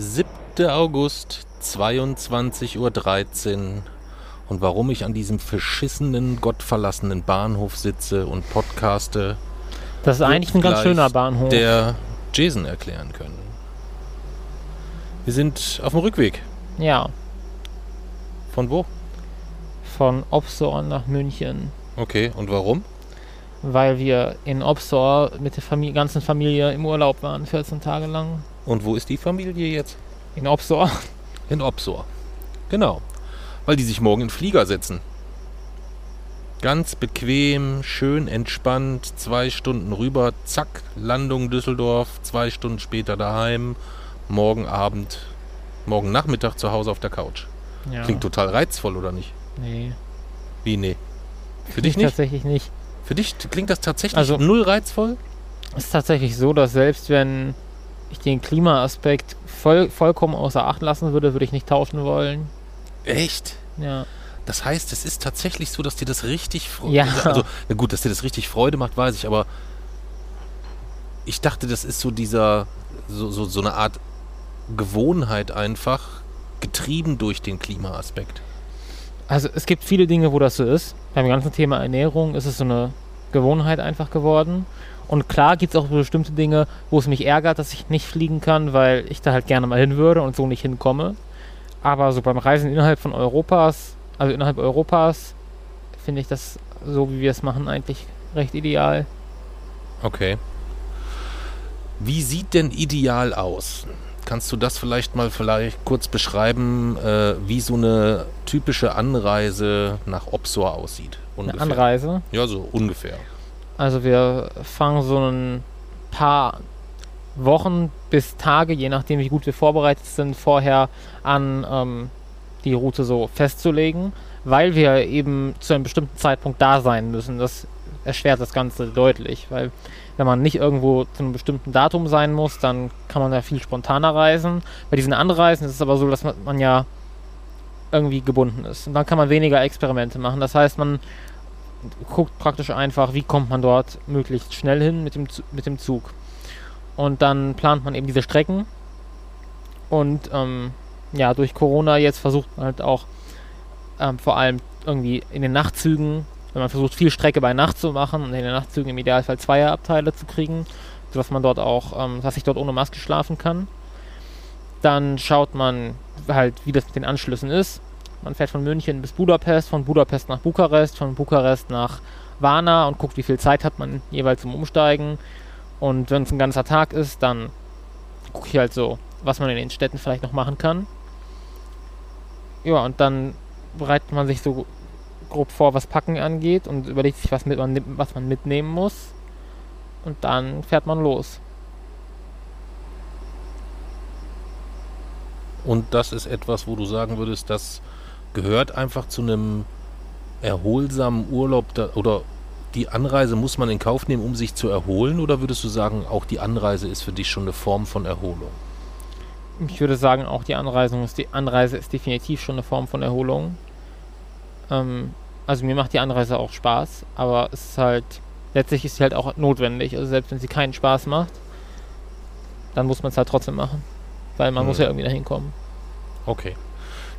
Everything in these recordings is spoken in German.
7. August, 22.13 Uhr. Und warum ich an diesem verschissenen, gottverlassenen Bahnhof sitze und podcaste, Das ist eigentlich ein ganz schöner Bahnhof. der Jason erklären können. Wir sind auf dem Rückweg. ja, Von wo? von Opsor nach München. Okay, und warum? Weil wir in Opsor mit der Famili ganzen Familie im Urlaub waren, 14 Tage lang. Und wo ist die Familie jetzt? In Opsor. In Opsor. Genau. Weil die sich morgen in den Flieger setzen. Ganz bequem, schön entspannt, zwei Stunden rüber, zack, Landung Düsseldorf, zwei Stunden später daheim, morgen Abend, morgen Nachmittag zu Hause auf der Couch. Ja. Klingt total reizvoll, oder nicht? Nee. Wie, nee? Für dich nicht? Tatsächlich nicht. Für dich klingt das tatsächlich Also- null reizvoll? Es ist tatsächlich so, dass selbst wenn ich den Klimaaspekt voll, vollkommen außer Acht lassen würde, würde ich nicht tauschen wollen. Echt? Ja. Das heißt, es ist tatsächlich so, dass dir das richtig Freude Ja. Also, na gut, dass dir das richtig Freude macht, weiß ich, aber ich dachte, das ist so dieser, so, so, so eine Art Gewohnheit einfach, getrieben durch den Klimaaspekt. Also es gibt viele Dinge, wo das so ist. Beim ganzen Thema Ernährung ist es so eine Gewohnheit einfach geworden. Und klar gibt es auch bestimmte Dinge, wo es mich ärgert, dass ich nicht fliegen kann, weil ich da halt gerne mal hin würde und so nicht hinkomme. Aber so beim Reisen innerhalb von Europas, also innerhalb Europas, finde ich das so, wie wir es machen, eigentlich recht ideal. Okay. Wie sieht denn ideal aus? Kannst du das vielleicht mal vielleicht kurz beschreiben, äh, wie so eine typische Anreise nach Opsor aussieht? Eine Ungefähr. Anreise. Ja, so ungefähr. Also wir fangen so ein paar Wochen bis Tage, je nachdem wie gut wir vorbereitet sind, vorher an, ähm, die Route so festzulegen, weil wir eben zu einem bestimmten Zeitpunkt da sein müssen. Das erschwert das Ganze deutlich, weil wenn man nicht irgendwo zu einem bestimmten Datum sein muss, dann kann man ja viel spontaner reisen. Bei diesen Anreisen ist es aber so, dass man, man ja irgendwie gebunden ist. Und dann kann man weniger Experimente machen. Das heißt, man guckt praktisch einfach, wie kommt man dort möglichst schnell hin mit dem, mit dem Zug. Und dann plant man eben diese Strecken. Und ähm, ja, durch Corona jetzt versucht man halt auch ähm, vor allem irgendwie in den Nachtzügen, wenn man versucht viel Strecke bei Nacht zu machen und in den Nachtzügen im Idealfall Zweierabteile zu kriegen, sodass man dort auch, ähm, dass ich dort ohne Maske schlafen kann. Dann schaut man halt, wie das mit den Anschlüssen ist. Man fährt von München bis Budapest, von Budapest nach Bukarest, von Bukarest nach Varna und guckt, wie viel Zeit hat man jeweils zum Umsteigen. Und wenn es ein ganzer Tag ist, dann gucke ich halt so, was man in den Städten vielleicht noch machen kann. Ja, und dann bereitet man sich so grob vor, was Packen angeht und überlegt sich, was, mit man, was man mitnehmen muss. Und dann fährt man los. Und das ist etwas, wo du sagen würdest, das gehört einfach zu einem erholsamen Urlaub da, oder die Anreise muss man in Kauf nehmen, um sich zu erholen? Oder würdest du sagen, auch die Anreise ist für dich schon eine Form von Erholung? Ich würde sagen, auch die Anreise ist, die Anreise ist definitiv schon eine Form von Erholung. Ähm, also mir macht die Anreise auch Spaß, aber es ist halt, letztlich ist sie halt auch notwendig. Also selbst wenn sie keinen Spaß macht, dann muss man es halt trotzdem machen. Weil man Mhm. muss ja irgendwie dahin kommen. Okay.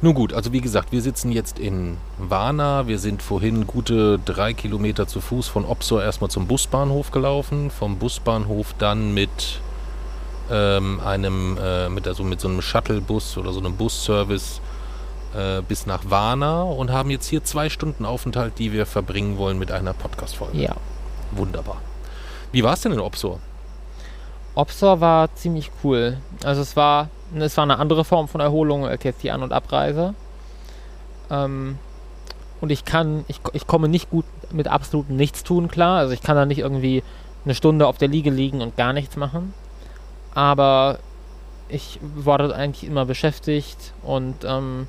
Nun gut, also wie gesagt, wir sitzen jetzt in Varna. Wir sind vorhin gute drei Kilometer zu Fuß von Opsor erstmal zum Busbahnhof gelaufen. Vom Busbahnhof dann mit ähm, einem, äh, mit, also mit so einem Shuttlebus oder so einem Busservice äh, bis nach Varna und haben jetzt hier zwei Stunden Aufenthalt, die wir verbringen wollen mit einer Podcast-Folge. Ja. Wunderbar. Wie war es denn in Opsor? Opsor war ziemlich cool. Also es war, es war eine andere Form von Erholung als jetzt die An- und Abreise. Ähm, und ich kann, ich, ich komme nicht gut mit absolutem Nichtstun klar. Also ich kann da nicht irgendwie eine Stunde auf der Liege liegen und gar nichts machen. Aber ich war dort eigentlich immer beschäftigt und ähm,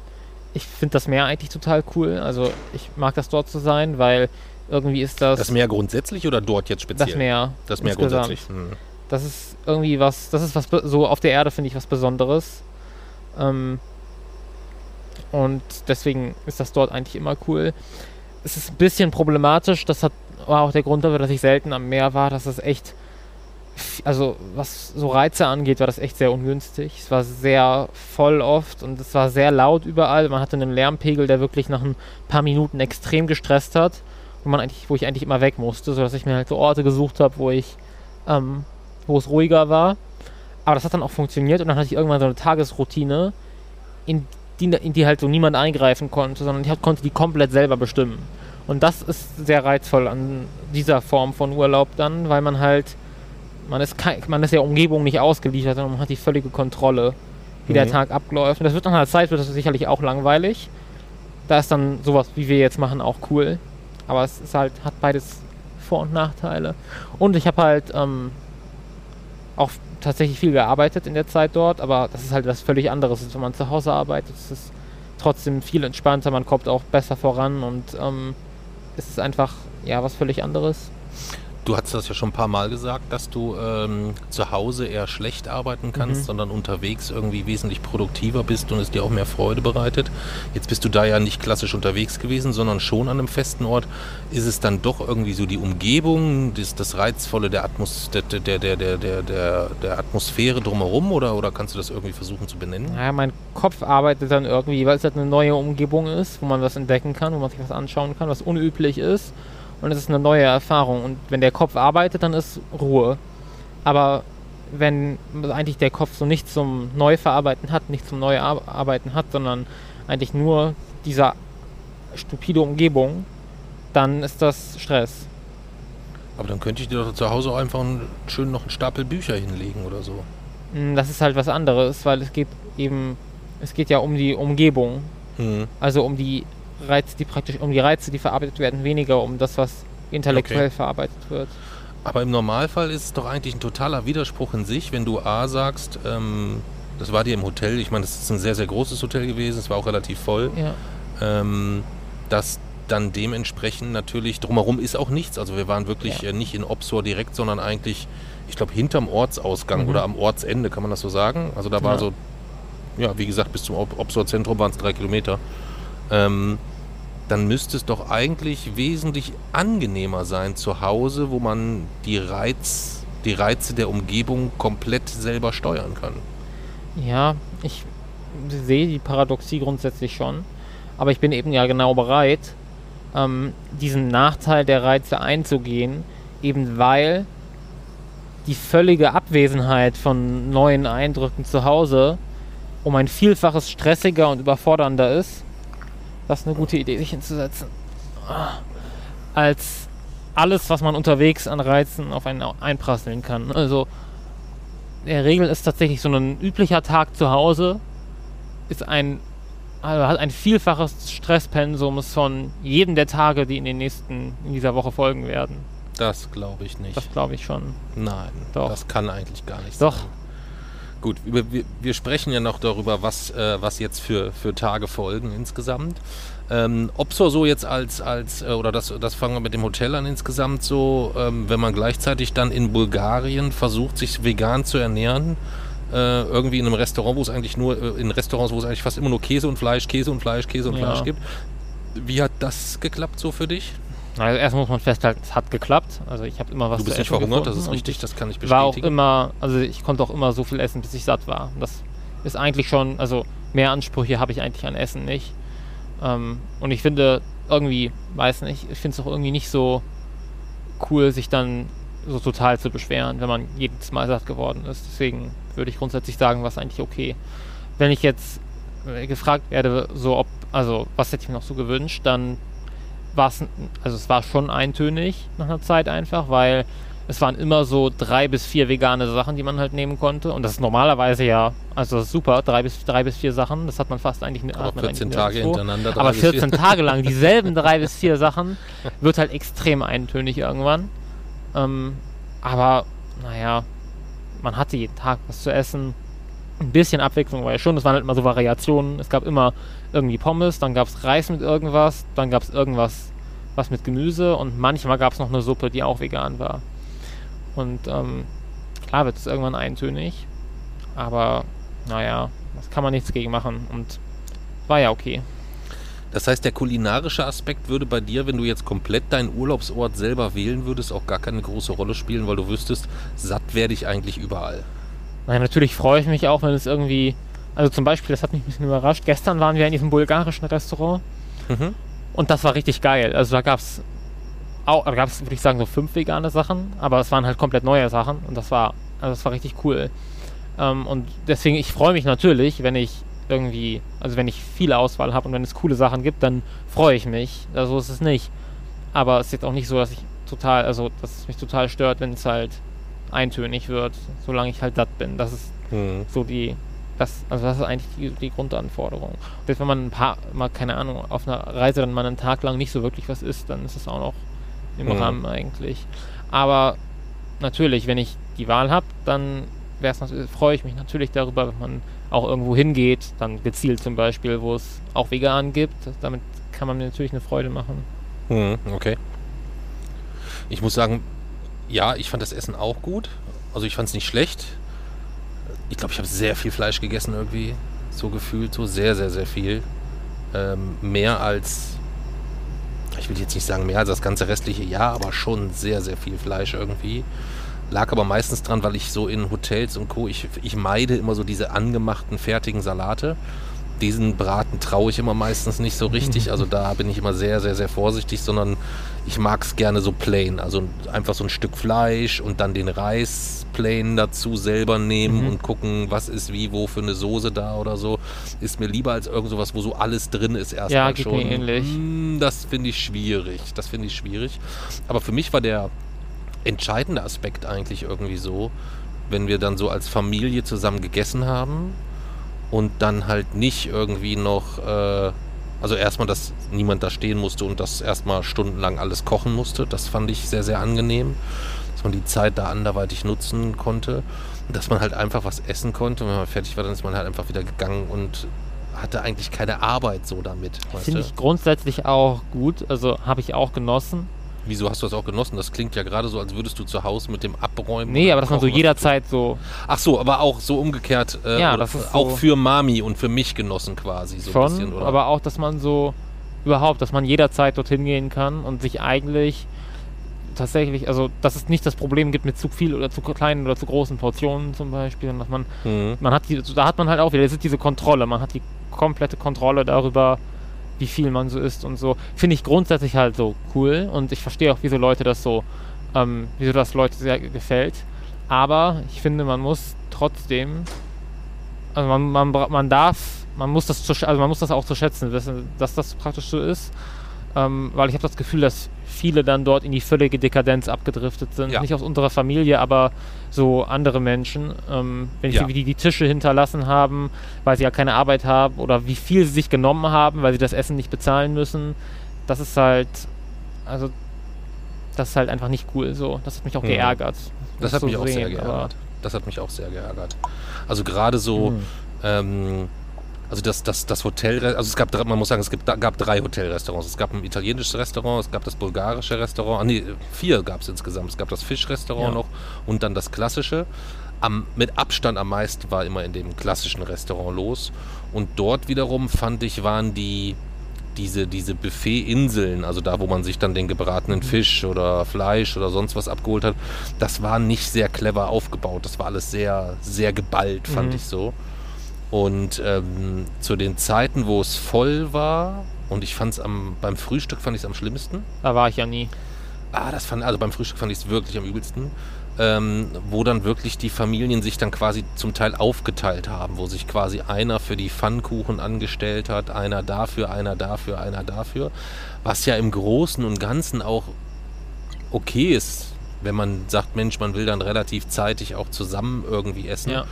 ich finde das Meer eigentlich total cool. Also ich mag das dort zu sein, weil irgendwie ist das Das Meer grundsätzlich oder dort jetzt speziell? das Meer. Das Meer insgesamt. grundsätzlich. Hm. Das ist irgendwie was, das ist was so auf der Erde, finde ich, was Besonderes. Ähm, und deswegen ist das dort eigentlich immer cool. Es ist ein bisschen problematisch, das hat, war auch der Grund dafür, dass ich selten am Meer war, dass es echt also was so Reize angeht, war das echt sehr ungünstig. Es war sehr voll oft und es war sehr laut überall. Man hatte einen Lärmpegel, der wirklich nach ein paar Minuten extrem gestresst hat wo man eigentlich, wo ich eigentlich immer weg musste, sodass ich mir halt so Orte gesucht habe, wo ich, ähm, wo es ruhiger war. Aber das hat dann auch funktioniert und dann hatte ich irgendwann so eine Tagesroutine, in die, in die halt so niemand eingreifen konnte, sondern ich konnte die komplett selber bestimmen. Und das ist sehr reizvoll an dieser Form von Urlaub dann, weil man halt, man ist, kein, man ist der Umgebung nicht ausgeliefert, sondern man hat die völlige Kontrolle, wie mhm. der Tag abläuft. Und das wird nach einer Zeit wird das sicherlich auch langweilig. Da ist dann sowas, wie wir jetzt machen, auch cool. Aber es ist halt, hat beides Vor- und Nachteile. Und ich habe halt ähm, auch tatsächlich viel gearbeitet in der Zeit dort, aber das ist halt was völlig anderes, wenn man zu Hause arbeitet. Es ist trotzdem viel entspannter, man kommt auch besser voran und ähm, es ist einfach ja was völlig anderes. Du hast das ja schon ein paar Mal gesagt, dass du ähm, zu Hause eher schlecht arbeiten kannst, mhm. sondern unterwegs irgendwie wesentlich produktiver bist und es dir auch mehr Freude bereitet. Jetzt bist du da ja nicht klassisch unterwegs gewesen, sondern schon an einem festen Ort. Ist es dann doch irgendwie so die Umgebung, das, das Reizvolle der, Atmos der, der, der, der, der, der Atmosphäre drumherum oder, oder kannst du das irgendwie versuchen zu benennen? Ja, mein Kopf arbeitet dann irgendwie, weil es halt eine neue Umgebung ist, wo man was entdecken kann, wo man sich was anschauen kann, was unüblich ist und es ist eine neue Erfahrung. Und wenn der Kopf arbeitet, dann ist Ruhe. Aber wenn eigentlich der Kopf so nichts zum Neuverarbeiten hat, nichts zum Neuarbeiten hat, sondern eigentlich nur dieser stupide Umgebung, dann ist das Stress. Aber dann könnte ich dir doch zu Hause auch einfach einen, schön noch einen Stapel Bücher hinlegen oder so. Hm, das ist halt was anderes, weil es geht eben, es geht ja um die Umgebung. Mhm. Also um die Reize, die praktisch um die Reize, die verarbeitet werden, weniger um das, was intellektuell okay. verarbeitet wird. Aber im Normalfall ist es doch eigentlich ein totaler Widerspruch in sich, wenn du A sagst, ähm, das war dir im Hotel, ich meine, das ist ein sehr, sehr großes Hotel gewesen, es war auch relativ voll, ja. ähm, dass dann dementsprechend natürlich, drumherum ist auch nichts, also wir waren wirklich ja. äh, nicht in Opsor direkt, sondern eigentlich, ich glaube, hinterm Ortsausgang mhm. oder am Ortsende, kann man das so sagen? Also da war ja. so, ja, wie gesagt, bis zum Opsor-Zentrum waren es drei Kilometer. Ähm, dann müsste es doch eigentlich wesentlich angenehmer sein zu Hause, wo man die, Reiz, die Reize der Umgebung komplett selber steuern kann. Ja, ich sehe die Paradoxie grundsätzlich schon, aber ich bin eben ja genau bereit, ähm, diesen Nachteil der Reize einzugehen, eben weil die völlige Abwesenheit von neuen Eindrücken zu Hause um ein Vielfaches stressiger und überfordernder ist das ist eine gute Idee, sich hinzusetzen. Als alles, was man unterwegs an Reizen auf einen einprasseln kann. Also, der Regel ist tatsächlich so ein üblicher Tag zu Hause, ist ein, also hat ein vielfaches Stresspensum von jedem der Tage, die in den nächsten, in dieser Woche folgen werden. Das glaube ich nicht. Das glaube ich schon. Nein, Doch. das kann eigentlich gar nicht Doch. sein. Doch. Gut, wir, wir, sprechen ja noch darüber, was, äh, was jetzt für, für Tage folgen insgesamt. Ähm, ob so, so jetzt als, als äh, oder das, das fangen wir mit dem Hotel an insgesamt so, ähm, wenn man gleichzeitig dann in Bulgarien versucht, sich vegan zu ernähren, äh, irgendwie in einem Restaurant, wo es eigentlich nur, äh, in Restaurants, wo es eigentlich fast immer nur Käse und Fleisch, Käse und Fleisch, Käse und ja. Fleisch gibt. Wie hat das geklappt so für dich? Also erst muss man festhalten, es hat geklappt. Also ich habe immer was Du bist nicht verhungert, das ist richtig, das kann ich bestätigen. War auch immer, also ich konnte auch immer so viel essen, bis ich satt war. Das ist eigentlich schon, also mehr Ansprüche habe ich eigentlich an Essen nicht. Ähm, und ich finde irgendwie, weiß nicht, ich finde es auch irgendwie nicht so cool, sich dann so total zu beschweren, wenn man jedes Mal satt geworden ist. Deswegen würde ich grundsätzlich sagen, was eigentlich okay. Wenn ich jetzt äh, gefragt werde, so ob, also was hätte ich mir noch so gewünscht, dann war es, also es war schon eintönig nach einer Zeit einfach, weil es waren immer so drei bis vier vegane Sachen, die man halt nehmen konnte. Und das ist normalerweise ja, also das ist super, drei bis, drei bis vier Sachen, das hat man fast eigentlich mit. Aber 14 Tage hintereinander. Aber 14 Tage lang dieselben drei bis vier Sachen wird halt extrem eintönig irgendwann. Ähm, aber, naja, man hatte jeden Tag was zu essen. Ein bisschen Abwechslung war ja schon, es waren halt immer so Variationen. Es gab immer irgendwie Pommes, dann gab es Reis mit irgendwas, dann gab es irgendwas was mit Gemüse und manchmal gab es noch eine Suppe, die auch vegan war. Und ähm, klar wird es irgendwann eintönig, aber naja, das kann man nichts gegen machen und war ja okay. Das heißt, der kulinarische Aspekt würde bei dir, wenn du jetzt komplett deinen Urlaubsort selber wählen würdest, auch gar keine große Rolle spielen, weil du wüsstest, satt werde ich eigentlich überall. Nein, natürlich freue ich mich auch, wenn es irgendwie. Also zum Beispiel, das hat mich ein bisschen überrascht. Gestern waren wir in diesem bulgarischen Restaurant Mhm. und das war richtig geil. Also da gab es auch, da gab es, würde ich sagen, so fünf vegane Sachen, aber es waren halt komplett neue Sachen und das war, also das war richtig cool. Ähm, und deswegen, ich freue mich natürlich, wenn ich irgendwie, also wenn ich viele Auswahl habe und wenn es coole Sachen gibt, dann freue ich mich. Also ist es nicht. Aber es ist jetzt auch nicht so, dass ich total, also dass es mich total stört, wenn es halt eintönig wird, solange ich halt satt bin. Das ist Mhm. so die, das, also das ist eigentlich die, die Grundanforderung. Und jetzt, wenn man ein paar, mal keine Ahnung, auf einer Reise dann mal einen Tag lang nicht so wirklich was isst, dann ist es auch noch im Mhm. Rahmen eigentlich. Aber natürlich, wenn ich die Wahl habe, dann freue ich mich natürlich darüber, wenn man auch irgendwo hingeht, dann gezielt zum Beispiel, wo es auch vegan gibt. Damit kann man mir natürlich eine Freude machen. Mhm, okay. Ich muss sagen, ja, ich fand das Essen auch gut. Also ich fand es nicht schlecht. Ich glaube, ich habe sehr viel Fleisch gegessen irgendwie. So gefühlt, so sehr, sehr, sehr viel. Ähm, mehr als, ich will jetzt nicht sagen mehr als das ganze restliche Jahr, aber schon sehr, sehr viel Fleisch irgendwie. Lag aber meistens dran, weil ich so in Hotels und Co., ich, ich meide immer so diese angemachten, fertigen Salate. Diesen Braten traue ich immer meistens nicht so richtig. Also da bin ich immer sehr, sehr, sehr vorsichtig, sondern ich mag es gerne so plain. Also einfach so ein Stück Fleisch und dann den Reis plain dazu selber nehmen Mhm. und gucken, was ist wie, wo für eine Soße da oder so. Ist mir lieber als irgend sowas, wo so alles drin ist erstmal Ja, geht schon. mir ähnlich. Mm, Das finde ich schwierig. Das finde ich schwierig. Aber für mich war der entscheidende Aspekt eigentlich irgendwie so, wenn wir dann so als Familie zusammen gegessen haben und dann halt nicht irgendwie noch, äh, also erstmal, dass niemand da stehen musste und das erstmal stundenlang alles kochen musste. Das fand ich sehr, sehr angenehm, dass man die Zeit da anderweitig nutzen konnte und dass man halt einfach was essen konnte. Und wenn man fertig war, dann ist man halt einfach wieder gegangen und hatte eigentlich keine Arbeit so damit. Finde ich grundsätzlich auch gut. Also habe ich auch genossen. Wieso hast du das auch genossen? Das klingt ja gerade so, als würdest du zu Hause mit dem Abräumen. Nee, aber dass man so jederzeit so. Ach so, aber auch so umgekehrt. Äh, Ja, das ist auch so- für Mami und für mich genossen quasi so ein schon, bisschen, oder? aber auch, dass man so überhaupt, dass man jederzeit dorthin gehen kann und sich eigentlich tatsächlich, also dass es nicht das Problem gibt mit zu viel oder zu kleinen oder zu großen Portionen zum Beispiel, dass man, Mhm. man hat die, da hat man halt auch wieder, das ist diese Kontrolle, man hat die komplette Kontrolle darüber, wie viel man so isst und so. Finde ich grundsätzlich halt so cool und ich verstehe auch, wieso Leute das so, ähm, wieso das Leute sehr gefällt. Aber ich finde, man muss trotzdem, also man, man, man darf, man muss das zu, also man muss das auch zu schätzen wissen, dass das praktisch so ist. Ähm, weil ich habe das Gefühl, dass viele dann dort in die völlige Dekadenz abgedriftet sind. Ja. Nicht aus unserer Familie, aber so andere Menschen. Ähm, wenn ich Ja. sehe, wie die die Tische hinterlassen haben, weil sie ja keine Arbeit haben oder wie viel sie sich genommen haben, weil sie das Essen nicht bezahlen müssen. Das ist halt, also das ist halt einfach nicht cool so. Das hat mich auch Mhm. geärgert. Das das hat zu mich auch sehr sehen, aber- geärgert. Das hat mich auch sehr geärgert. Also gerade so, Mhm. ähm, also das, das, das Hotel, also es gab, drei- man muss sagen, es gibt, gab drei Hotelrestaurants. Es gab ein italienisches Restaurant, es gab das bulgarische Restaurant, ah, nee, vier gab es insgesamt. Es gab das Fischrestaurant Ja. noch und dann das klassische. Am, mit Abstand am meisten war immer in dem klassischen Restaurant los. Und dort wiederum fand ich, waren die diese, diese Buffet-Inseln, also da, wo man sich dann den gebratenen Fisch oder Fleisch oder sonst was abgeholt hat, das war nicht sehr clever aufgebaut. Das war alles sehr, sehr geballt, fand Mhm. ich so. Und ähm, zu den Zeiten, wo es voll war, und ich fand es am, beim Frühstück fand ich es am schlimmsten. Da war ich ja nie. Ah, das fand, also beim Frühstück fand ich es wirklich am übelsten. Ähm, wo dann wirklich die Familien sich dann quasi zum Teil aufgeteilt haben, wo sich quasi einer für die Pfannkuchen angestellt hat, einer dafür, einer dafür, einer dafür. Was ja im Großen und Ganzen auch okay ist, wenn man sagt, Mensch, man will dann relativ zeitig auch zusammen irgendwie essen. Ja.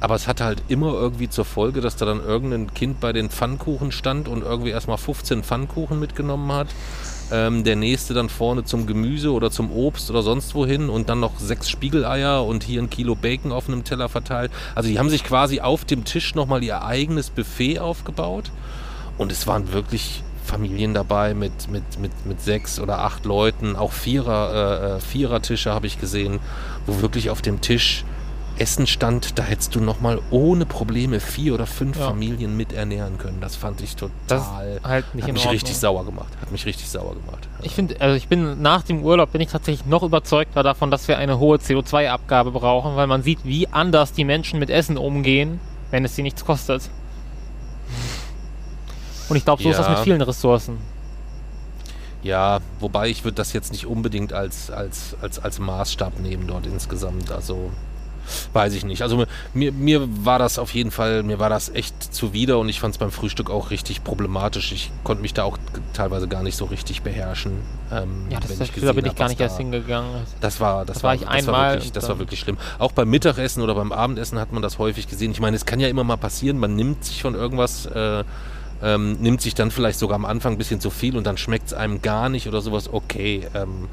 Aber es hatte halt immer irgendwie zur Folge, dass da dann irgendein Kind bei den Pfannkuchen stand und irgendwie erstmal 15 Pfannkuchen mitgenommen hat. Ähm, der nächste dann vorne zum Gemüse oder zum Obst oder sonst wohin und dann noch sechs Spiegeleier und hier ein Kilo Bacon auf einem Teller verteilt. Also die haben sich quasi auf dem Tisch nochmal ihr eigenes Buffet aufgebaut. Und es waren wirklich Familien dabei mit, mit, mit, mit sechs oder acht Leuten, auch Vierer, äh, äh, Vierertische habe ich gesehen, wo wirklich auf dem Tisch Essen stand, da hättest du nochmal ohne Probleme vier oder fünf Ja. Familien mit ernähren können. Das fand ich total. Das halt nicht hat mich Ordnung. richtig sauer gemacht. Hat mich richtig sauer gemacht. Ich finde, also ich bin nach dem Urlaub bin ich tatsächlich noch überzeugter davon, dass wir eine hohe CO2-Abgabe brauchen, weil man sieht, wie anders die Menschen mit Essen umgehen, wenn es sie nichts kostet. Und ich glaube, so ist das Ja. mit vielen Ressourcen. Ja, wobei ich würde das jetzt nicht unbedingt als, als, als, als Maßstab nehmen dort insgesamt. Also weiß ich nicht. Also mir, mir war das auf jeden Fall, mir war das echt zuwider und ich fand es beim Frühstück auch richtig problematisch. Ich konnte mich da auch teilweise gar nicht so richtig beherrschen. Ähm, Ja, das wenn da gesehen bin ich gar nicht da- erst hingegangen. Das war, das Da war, war ich das einmal war wirklich, das war wirklich schlimm. Auch beim Mittagessen oder beim Abendessen hat man das häufig gesehen. Ich meine, es kann ja immer mal passieren, man nimmt sich von irgendwas, äh, ähm, nimmt sich dann vielleicht sogar am Anfang ein bisschen zu viel und dann schmeckt es einem gar nicht oder sowas. Okay, ähm,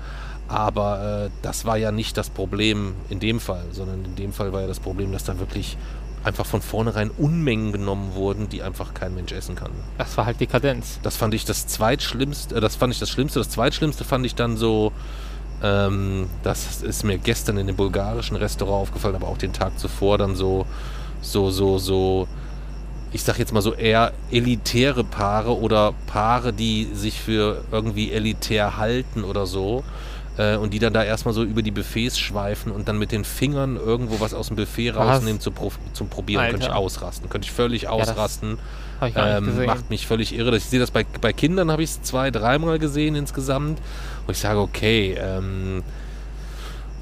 aber äh, das war ja nicht das Problem in dem Fall, sondern in dem Fall war ja das Problem, dass da wirklich einfach von vornherein Unmengen genommen wurden, die einfach kein Mensch essen kann. Das war halt Dekadenz. Das fand ich das zweitschlimmste, äh, das fand ich das Schlimmste. Das zweitschlimmste fand ich dann so, ähm, das ist mir gestern in dem bulgarischen Restaurant aufgefallen, aber auch den Tag zuvor dann so, so, so, so, ich sag jetzt mal so eher elitäre Paare oder Paare, die sich für irgendwie elitär halten oder so. Äh, Und die dann da erstmal so über die Buffets schweifen und dann mit den Fingern irgendwo was aus dem Buffet rausnehmen zu prof- zum Probieren. Könnte ich Alter. ausrasten. Könnte ich völlig ausrasten. Habe ich Ähm, macht mich völlig irre. Ich sehe das bei, bei Kindern, habe ich es zwei, dreimal gesehen insgesamt. Wo ich sage, okay, ähm,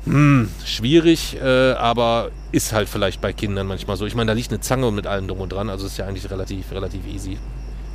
hm, schwierig, äh, aber ist halt vielleicht bei Kindern manchmal so. Ich meine, da liegt eine Zange mit allem drum und dran, also ist ja eigentlich relativ, relativ easy.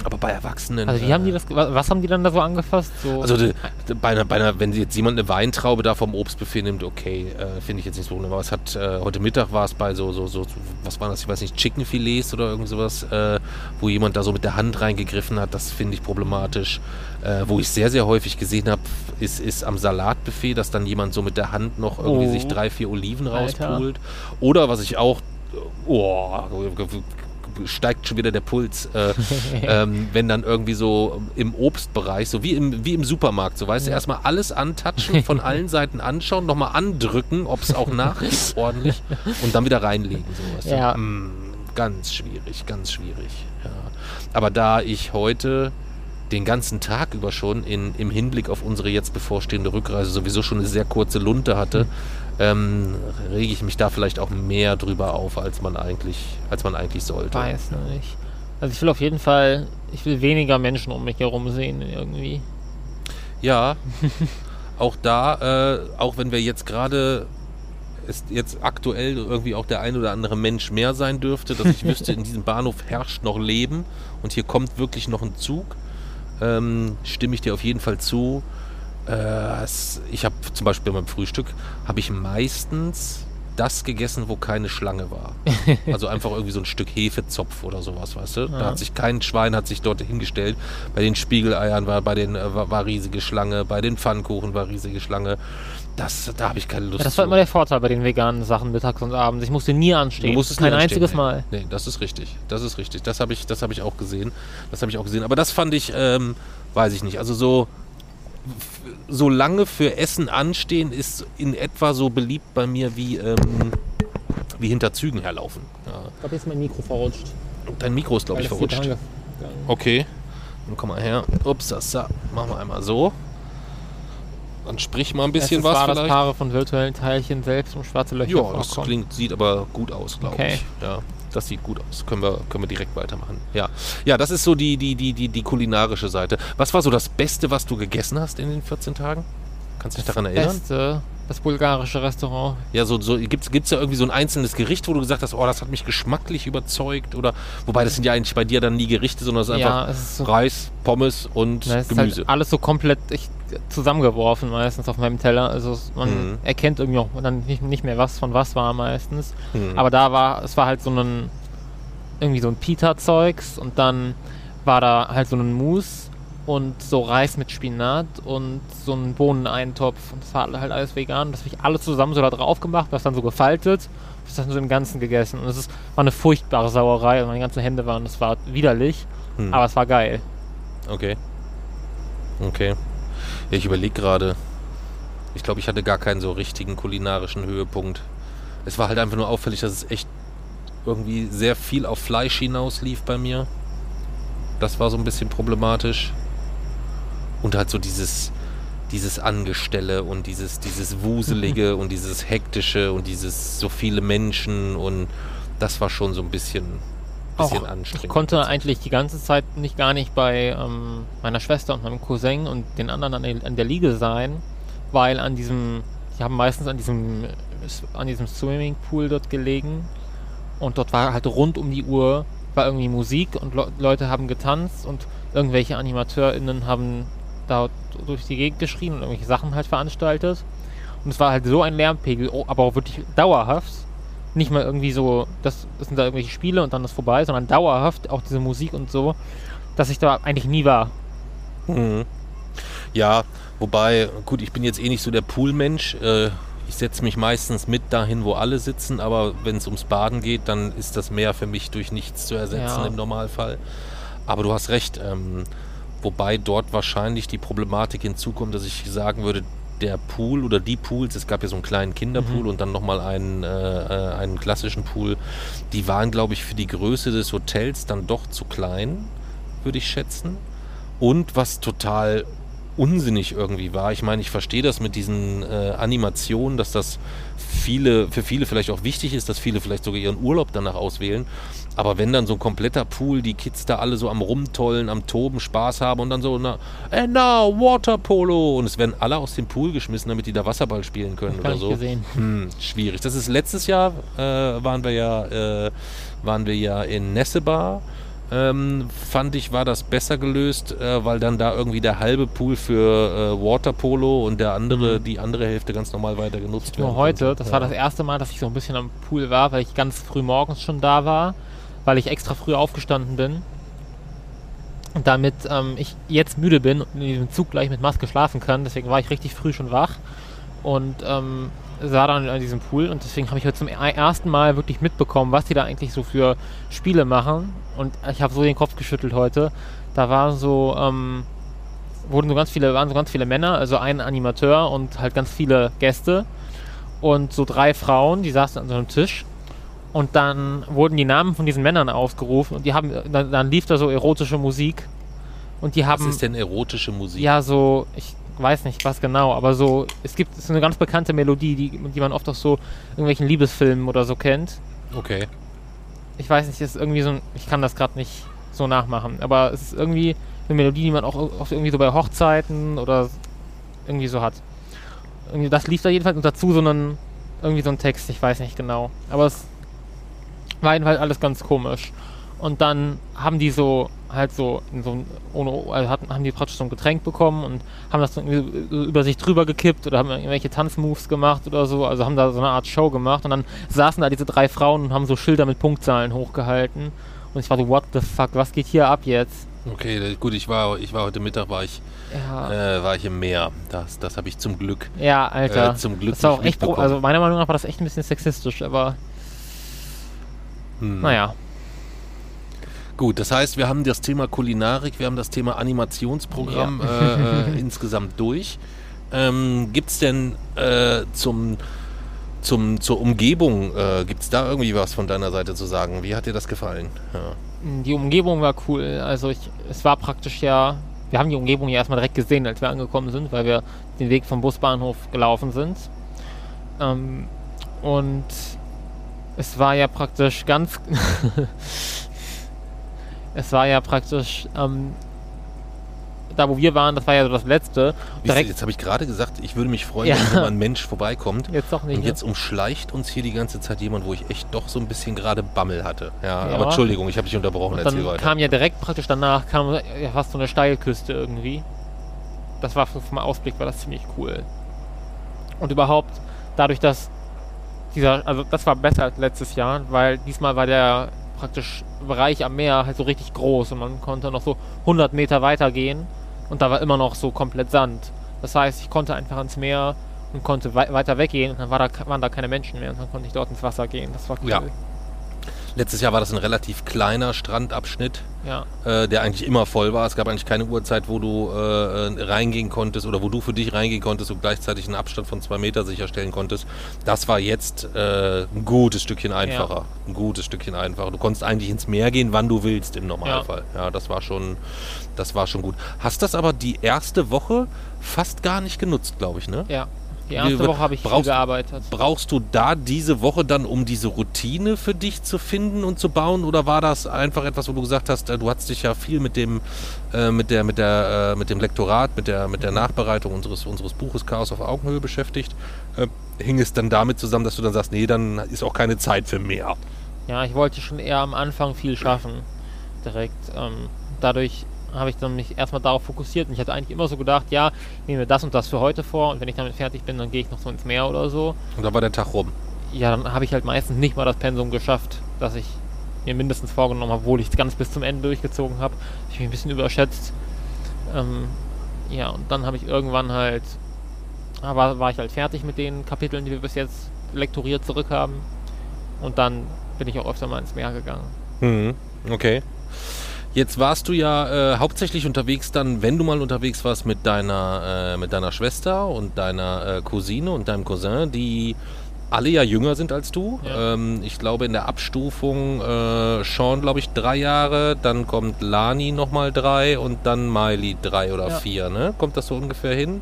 Aber bei Erwachsenen. Also wie äh, haben die das, ge- wa- was haben die dann da so angefasst? So, also de, de, bei einer, bei einer, wenn jetzt jemand eine Weintraube da vom Obstbuffet nimmt, okay, äh, finde ich jetzt nicht so. Aber es hat, äh, heute Mittag war es bei so, so, so, was war das, ich weiß nicht, Chickenfilets oder irgend sowas, äh, wo jemand da so mit der Hand reingegriffen hat, das finde ich problematisch. Äh, wo ich sehr, sehr häufig gesehen habe, ist, ist am Salatbuffet, dass dann jemand so mit der Hand noch irgendwie Oh. sich drei, vier Oliven Alter. rauspult. Oder was ich auch, oh, steigt schon wieder der Puls. Äh, ähm, wenn dann irgendwie so im Obstbereich, so wie im, wie im Supermarkt, so weißt du, Ja. erstmal alles antatschen, von allen Seiten anschauen, nochmal andrücken, ob es auch nachgibt ordentlich und dann wieder reinlegen. So, weißt du. Ja. Mm, ganz schwierig, ganz schwierig. Ja. Aber da ich heute den ganzen Tag über schon in, im Hinblick auf unsere jetzt bevorstehende Rückreise sowieso schon eine sehr kurze Lunte hatte, ähm, rege ich mich da vielleicht auch mehr drüber auf, als man eigentlich, als man eigentlich sollte. weiß nicht. Also ich will auf jeden Fall, ich will weniger Menschen um mich herum sehen irgendwie. Ja, auch da, äh, auch wenn wir jetzt gerade ist jetzt aktuell irgendwie auch der ein oder andere Mensch mehr sein dürfte, dass ich wüsste, in diesem Bahnhof herrscht noch Leben und hier kommt wirklich noch ein Zug, ähm, stimme ich dir auf jeden Fall zu. Äh, ich habe zum Beispiel beim Frühstück, habe ich meistens das gegessen, wo keine Schlange war. Also einfach irgendwie so ein Stück Hefezopf oder sowas, weißt du? Da hat sich kein Schwein hat sich dort hingestellt. Bei den Spiegeleiern war bei den äh, war, war riesige Schlange, bei den Pfannkuchen war riesige Schlange. Das, da habe ich keine Lust Ja, das war zu. immer der Vorteil bei den veganen Sachen mittags und abends. Ich musste nie anstehen. Du musstest Kein anstehen, einziges nee. Mal. Nee, das ist richtig. Das ist richtig. Das habe ich, das habe ich auch gesehen. Das habe ich auch gesehen. Aber das fand ich, ähm, weiß ich nicht. Also so, so lange für Essen anstehen ist in etwa so beliebt bei mir wie, ähm, wie hinter Zügen herlaufen. Ja. Ich glaube, jetzt ist mein Mikro verrutscht. Dein Mikro ist, glaube ich, verrutscht. Okay. Dann komm mal her. Ups, das da. Machen wir einmal so. Dann sprich mal ein bisschen was war vielleicht. das Paare von virtuellen Teilchen selbst um schwarze Löcher Ja, das klingt, sieht aber gut aus, glaube Okay. ich. Ja, das sieht gut aus. Können wir, können wir direkt weitermachen. Ja, ja das ist so die, die, die, die, die kulinarische Seite. Was war so das Beste, was du gegessen hast in den 14 Tagen? Kannst du dich daran erinnern? Beste, das bulgarische Restaurant. Ja, so, so gibt es ja irgendwie so ein einzelnes Gericht, wo du gesagt hast, oh, das hat mich geschmacklich überzeugt? Oder, wobei das sind ja eigentlich bei dir dann nie Gerichte, sondern es ist einfach Ja, es ist so Reis, Pommes und Na, es ist Gemüse. halt alles so komplett ich, zusammengeworfen meistens auf meinem Teller. Also man Mhm. erkennt irgendwie auch dann nicht, nicht mehr was von was war meistens. Hm. Aber da war, es war halt so ein irgendwie so ein Pita-Zeugs und dann war da halt so ein Mousse und so Reis mit Spinat und so ein Bohneneintopf. Und das war halt alles vegan. Das habe ich alles zusammen so da drauf gemacht, das dann so gefaltet. Das dann so im Ganzen gegessen. Und es war eine furchtbare Sauerei und meine ganzen Hände waren, das war widerlich, Hm. aber es war geil. Okay. Okay. Ja, ich überlege gerade. Ich glaube, ich hatte gar keinen so richtigen kulinarischen Höhepunkt. Es war halt einfach nur auffällig, dass es echt irgendwie sehr viel auf Fleisch hinaus lief bei mir. Das war so ein bisschen problematisch. Und halt so dieses, dieses Angestelle und dieses, dieses Wuselige und dieses Hektische und dieses so viele Menschen und das war schon so ein bisschen, bisschen Auch, anstrengend. Ich konnte eigentlich die ganze Zeit nicht gar nicht bei ähm, meiner Schwester und meinem Cousin und den anderen an der, an der Liege sein, weil an diesem, die haben meistens an diesem, an diesem Swimmingpool dort gelegen und dort war halt rund um die Uhr war irgendwie Musik und Le Leute haben getanzt und irgendwelche AnimateurInnen haben da durch die Gegend geschrien und irgendwelche Sachen halt veranstaltet. Und es war halt so ein Lärmpegel, oh, aber auch wirklich dauerhaft. Nicht mal irgendwie so, das, das sind da irgendwelche Spiele und dann ist vorbei, sondern dauerhaft auch diese Musik und so, dass ich da eigentlich nie war. Mhm. Ja, wobei, gut, ich bin jetzt eh nicht so der Poolmensch. Äh, ich setze mich meistens mit dahin, wo alle sitzen, aber wenn es ums Baden geht, dann ist das Meer für mich durch nichts zu ersetzen Ja. im Normalfall. Aber du hast recht, ähm, wobei dort wahrscheinlich die Problematik hinzukommt, dass ich sagen würde, der Pool oder die Pools, es gab ja so einen kleinen Kinderpool Mhm. und dann nochmal einen, äh, äh, einen klassischen Pool, die waren, glaube ich, für die Größe des Hotels dann doch zu klein, würde ich schätzen. Und was total unsinnig irgendwie war. Ich meine, ich verstehe das mit diesen äh, Animationen, dass das viele, für viele vielleicht auch wichtig ist, dass viele vielleicht sogar ihren Urlaub danach auswählen. Aber wenn dann so ein kompletter Pool, die Kids da alle so am Rumtollen, am Toben, Spaß haben und dann so, na, and now, Waterpolo. Und es werden alle aus dem Pool geschmissen, damit die da Wasserball spielen können oder so. gesehen. Hm, schwierig. Das ist letztes Jahr äh, waren wir ja äh, waren wir ja in Nessebar. Ähm, fand ich, war das besser gelöst, äh, weil dann da irgendwie der halbe Pool für äh, Waterpolo und der andere, die andere Hälfte ganz normal weiter genutzt Nur werden heute, konnte. das ja. war das erste Mal, dass ich so ein bisschen am Pool war, weil ich ganz früh morgens schon da war, weil ich extra früh aufgestanden bin. Damit ähm, ich jetzt müde bin und in diesem Zug gleich mit Maske schlafen kann, deswegen war ich richtig früh schon wach und ähm, sah dann an diesem Pool und deswegen habe ich heute zum e- ersten Mal wirklich mitbekommen, was die da eigentlich so für Spiele machen. Und ich habe so den Kopf geschüttelt heute. Da war so, ähm, wurden so ganz viele, waren so ganz viele Männer, also ein Animateur und halt ganz viele Gäste und so drei Frauen, die saßen an so einem Tisch und dann wurden die Namen von diesen Männern aufgerufen und die haben, dann, dann lief da so erotische Musik und die Was haben, ist denn erotische Musik? ja so, ich weiß nicht was genau, aber so, es gibt ist eine ganz bekannte Melodie, die, die man oft auch so irgendwelchen Liebesfilmen oder so kennt. Okay. Ich weiß nicht, ist irgendwie so ein, ich kann das gerade nicht so nachmachen, aber es ist irgendwie eine Melodie, die man auch oft irgendwie so bei Hochzeiten oder irgendwie so hat. Irgendwie, das lief da jedenfalls und dazu so einen, irgendwie so ein Text, ich weiß nicht genau. Aber es war jedenfalls alles ganz komisch. Und dann haben die so halt so, in so ohne, also hatten, haben die praktisch so ein Getränk bekommen und haben das so über sich drüber gekippt oder haben irgendwelche Tanzmoves gemacht oder so, also haben da so eine Art Show gemacht und dann saßen da diese drei Frauen und haben so Schilder mit Punktzahlen hochgehalten und ich war so, what the fuck, was geht hier ab jetzt? Okay, gut, ich war, ich war heute Mittag war ich, Ja, äh, war ich im Meer. Das, das habe ich zum Glück, ja Alter. äh, zum Glück das war auch echt, also meiner Meinung nach war das echt ein bisschen sexistisch, aber Hm. naja. Gut, das heißt, wir haben das Thema Kulinarik, wir haben das Thema Animationsprogramm äh, äh, insgesamt durch. Ähm, Gibt es denn äh, zum, zum, zur Umgebung, äh, gibt es da irgendwie was von deiner Seite zu sagen? Wie hat dir das gefallen? Ja. Die Umgebung war cool. Also ich, es war praktisch ja, wir haben die Umgebung ja erstmal direkt gesehen, als wir angekommen sind, weil wir den Weg vom Busbahnhof gelaufen sind. Ähm, und es war ja praktisch ganz, es war ja praktisch, ähm, da wo wir waren, das war ja so das letzte. Direkt, jetzt habe ich gerade gesagt, ich würde mich freuen, Ja. wenn ein Mensch vorbeikommt. jetzt doch nicht. Und ne? jetzt umschleicht uns hier die ganze Zeit jemand, wo ich echt doch so ein bisschen gerade Bammel hatte. Ja, Ja. aber Entschuldigung, ich habe dich unterbrochen. Und dann kam ja direkt praktisch danach, kam ja fast so eine Steilküste irgendwie. Das war vom Ausblick war das ziemlich cool. Und überhaupt, dadurch, dass dieser, also das war besser als letztes Jahr, weil diesmal war der praktisch Bereich am Meer halt so richtig groß und man konnte noch so 100 Meter weiter gehen und da war immer noch so komplett Sand. Das heißt, ich konnte einfach ins Meer und konnte wei weiter weggehen und dann war da, waren da keine Menschen mehr und dann konnte ich dort ins Wasser gehen. Das war cool. Ja. Letztes Jahr war das ein relativ kleiner Strandabschnitt, Ja. äh, der eigentlich immer voll war. Es gab eigentlich keine Uhrzeit, wo du äh, reingehen konntest oder wo du für dich reingehen konntest und gleichzeitig einen Abstand von zwei Meter sicherstellen konntest. Das war jetzt äh, ein gutes Stückchen einfacher. Ein gutes Stückchen einfacher. Du konntest eigentlich ins Meer gehen, wann du willst im Normalfall. Ja, das war schon, das war schon gut. Hast das aber die erste Woche fast gar nicht genutzt, glaube ich, ne? Ja. Die erste Woche habe ich viel brauchst- gearbeitet. Brauchst du da diese Woche dann, um diese Routine für dich zu finden und zu bauen? Oder war das einfach etwas, wo du gesagt hast, äh, du hast dich ja viel mit dem, äh, mit der, mit der, äh, mit dem Lektorat, mit der, mit der Nachbereitung unseres, unseres Buches Chaos auf Augenhöhe beschäftigt? Äh, hing es dann damit zusammen, dass du dann sagst, nee, dann ist auch keine Zeit für mehr. Ja, ich wollte schon eher am Anfang viel schaffen. Direkt. Ähm, dadurch habe ich dann mich erstmal darauf fokussiert und ich hatte eigentlich immer so gedacht, ja, ich nehme mir das und das für heute vor und wenn ich damit fertig bin, dann gehe ich noch so ins Meer oder so. Und da war der Tag rum. Ja, dann habe ich halt meistens nicht mal das Pensum geschafft, das ich mir mindestens vorgenommen habe, obwohl ich es ganz bis zum Ende durchgezogen habe. Ich bin ein bisschen überschätzt. Ähm, ja, und dann habe ich irgendwann halt, ah, war, war ich halt fertig mit den Kapiteln, die wir bis jetzt lektoriert zurück haben. Und dann bin ich auch öfter mal ins Meer gegangen. Mhm. Okay. Jetzt warst du ja äh, hauptsächlich unterwegs dann, wenn du mal unterwegs warst mit deiner, äh, mit deiner Schwester und deiner äh, Cousine und deinem Cousin, die alle ja jünger sind als du. Ja. Ähm, ich glaube in der Abstufung äh, Sean, glaube ich, drei Jahre, dann kommt Lani nochmal drei und dann Miley drei oder Ja. vier, ne? Kommt das so ungefähr hin?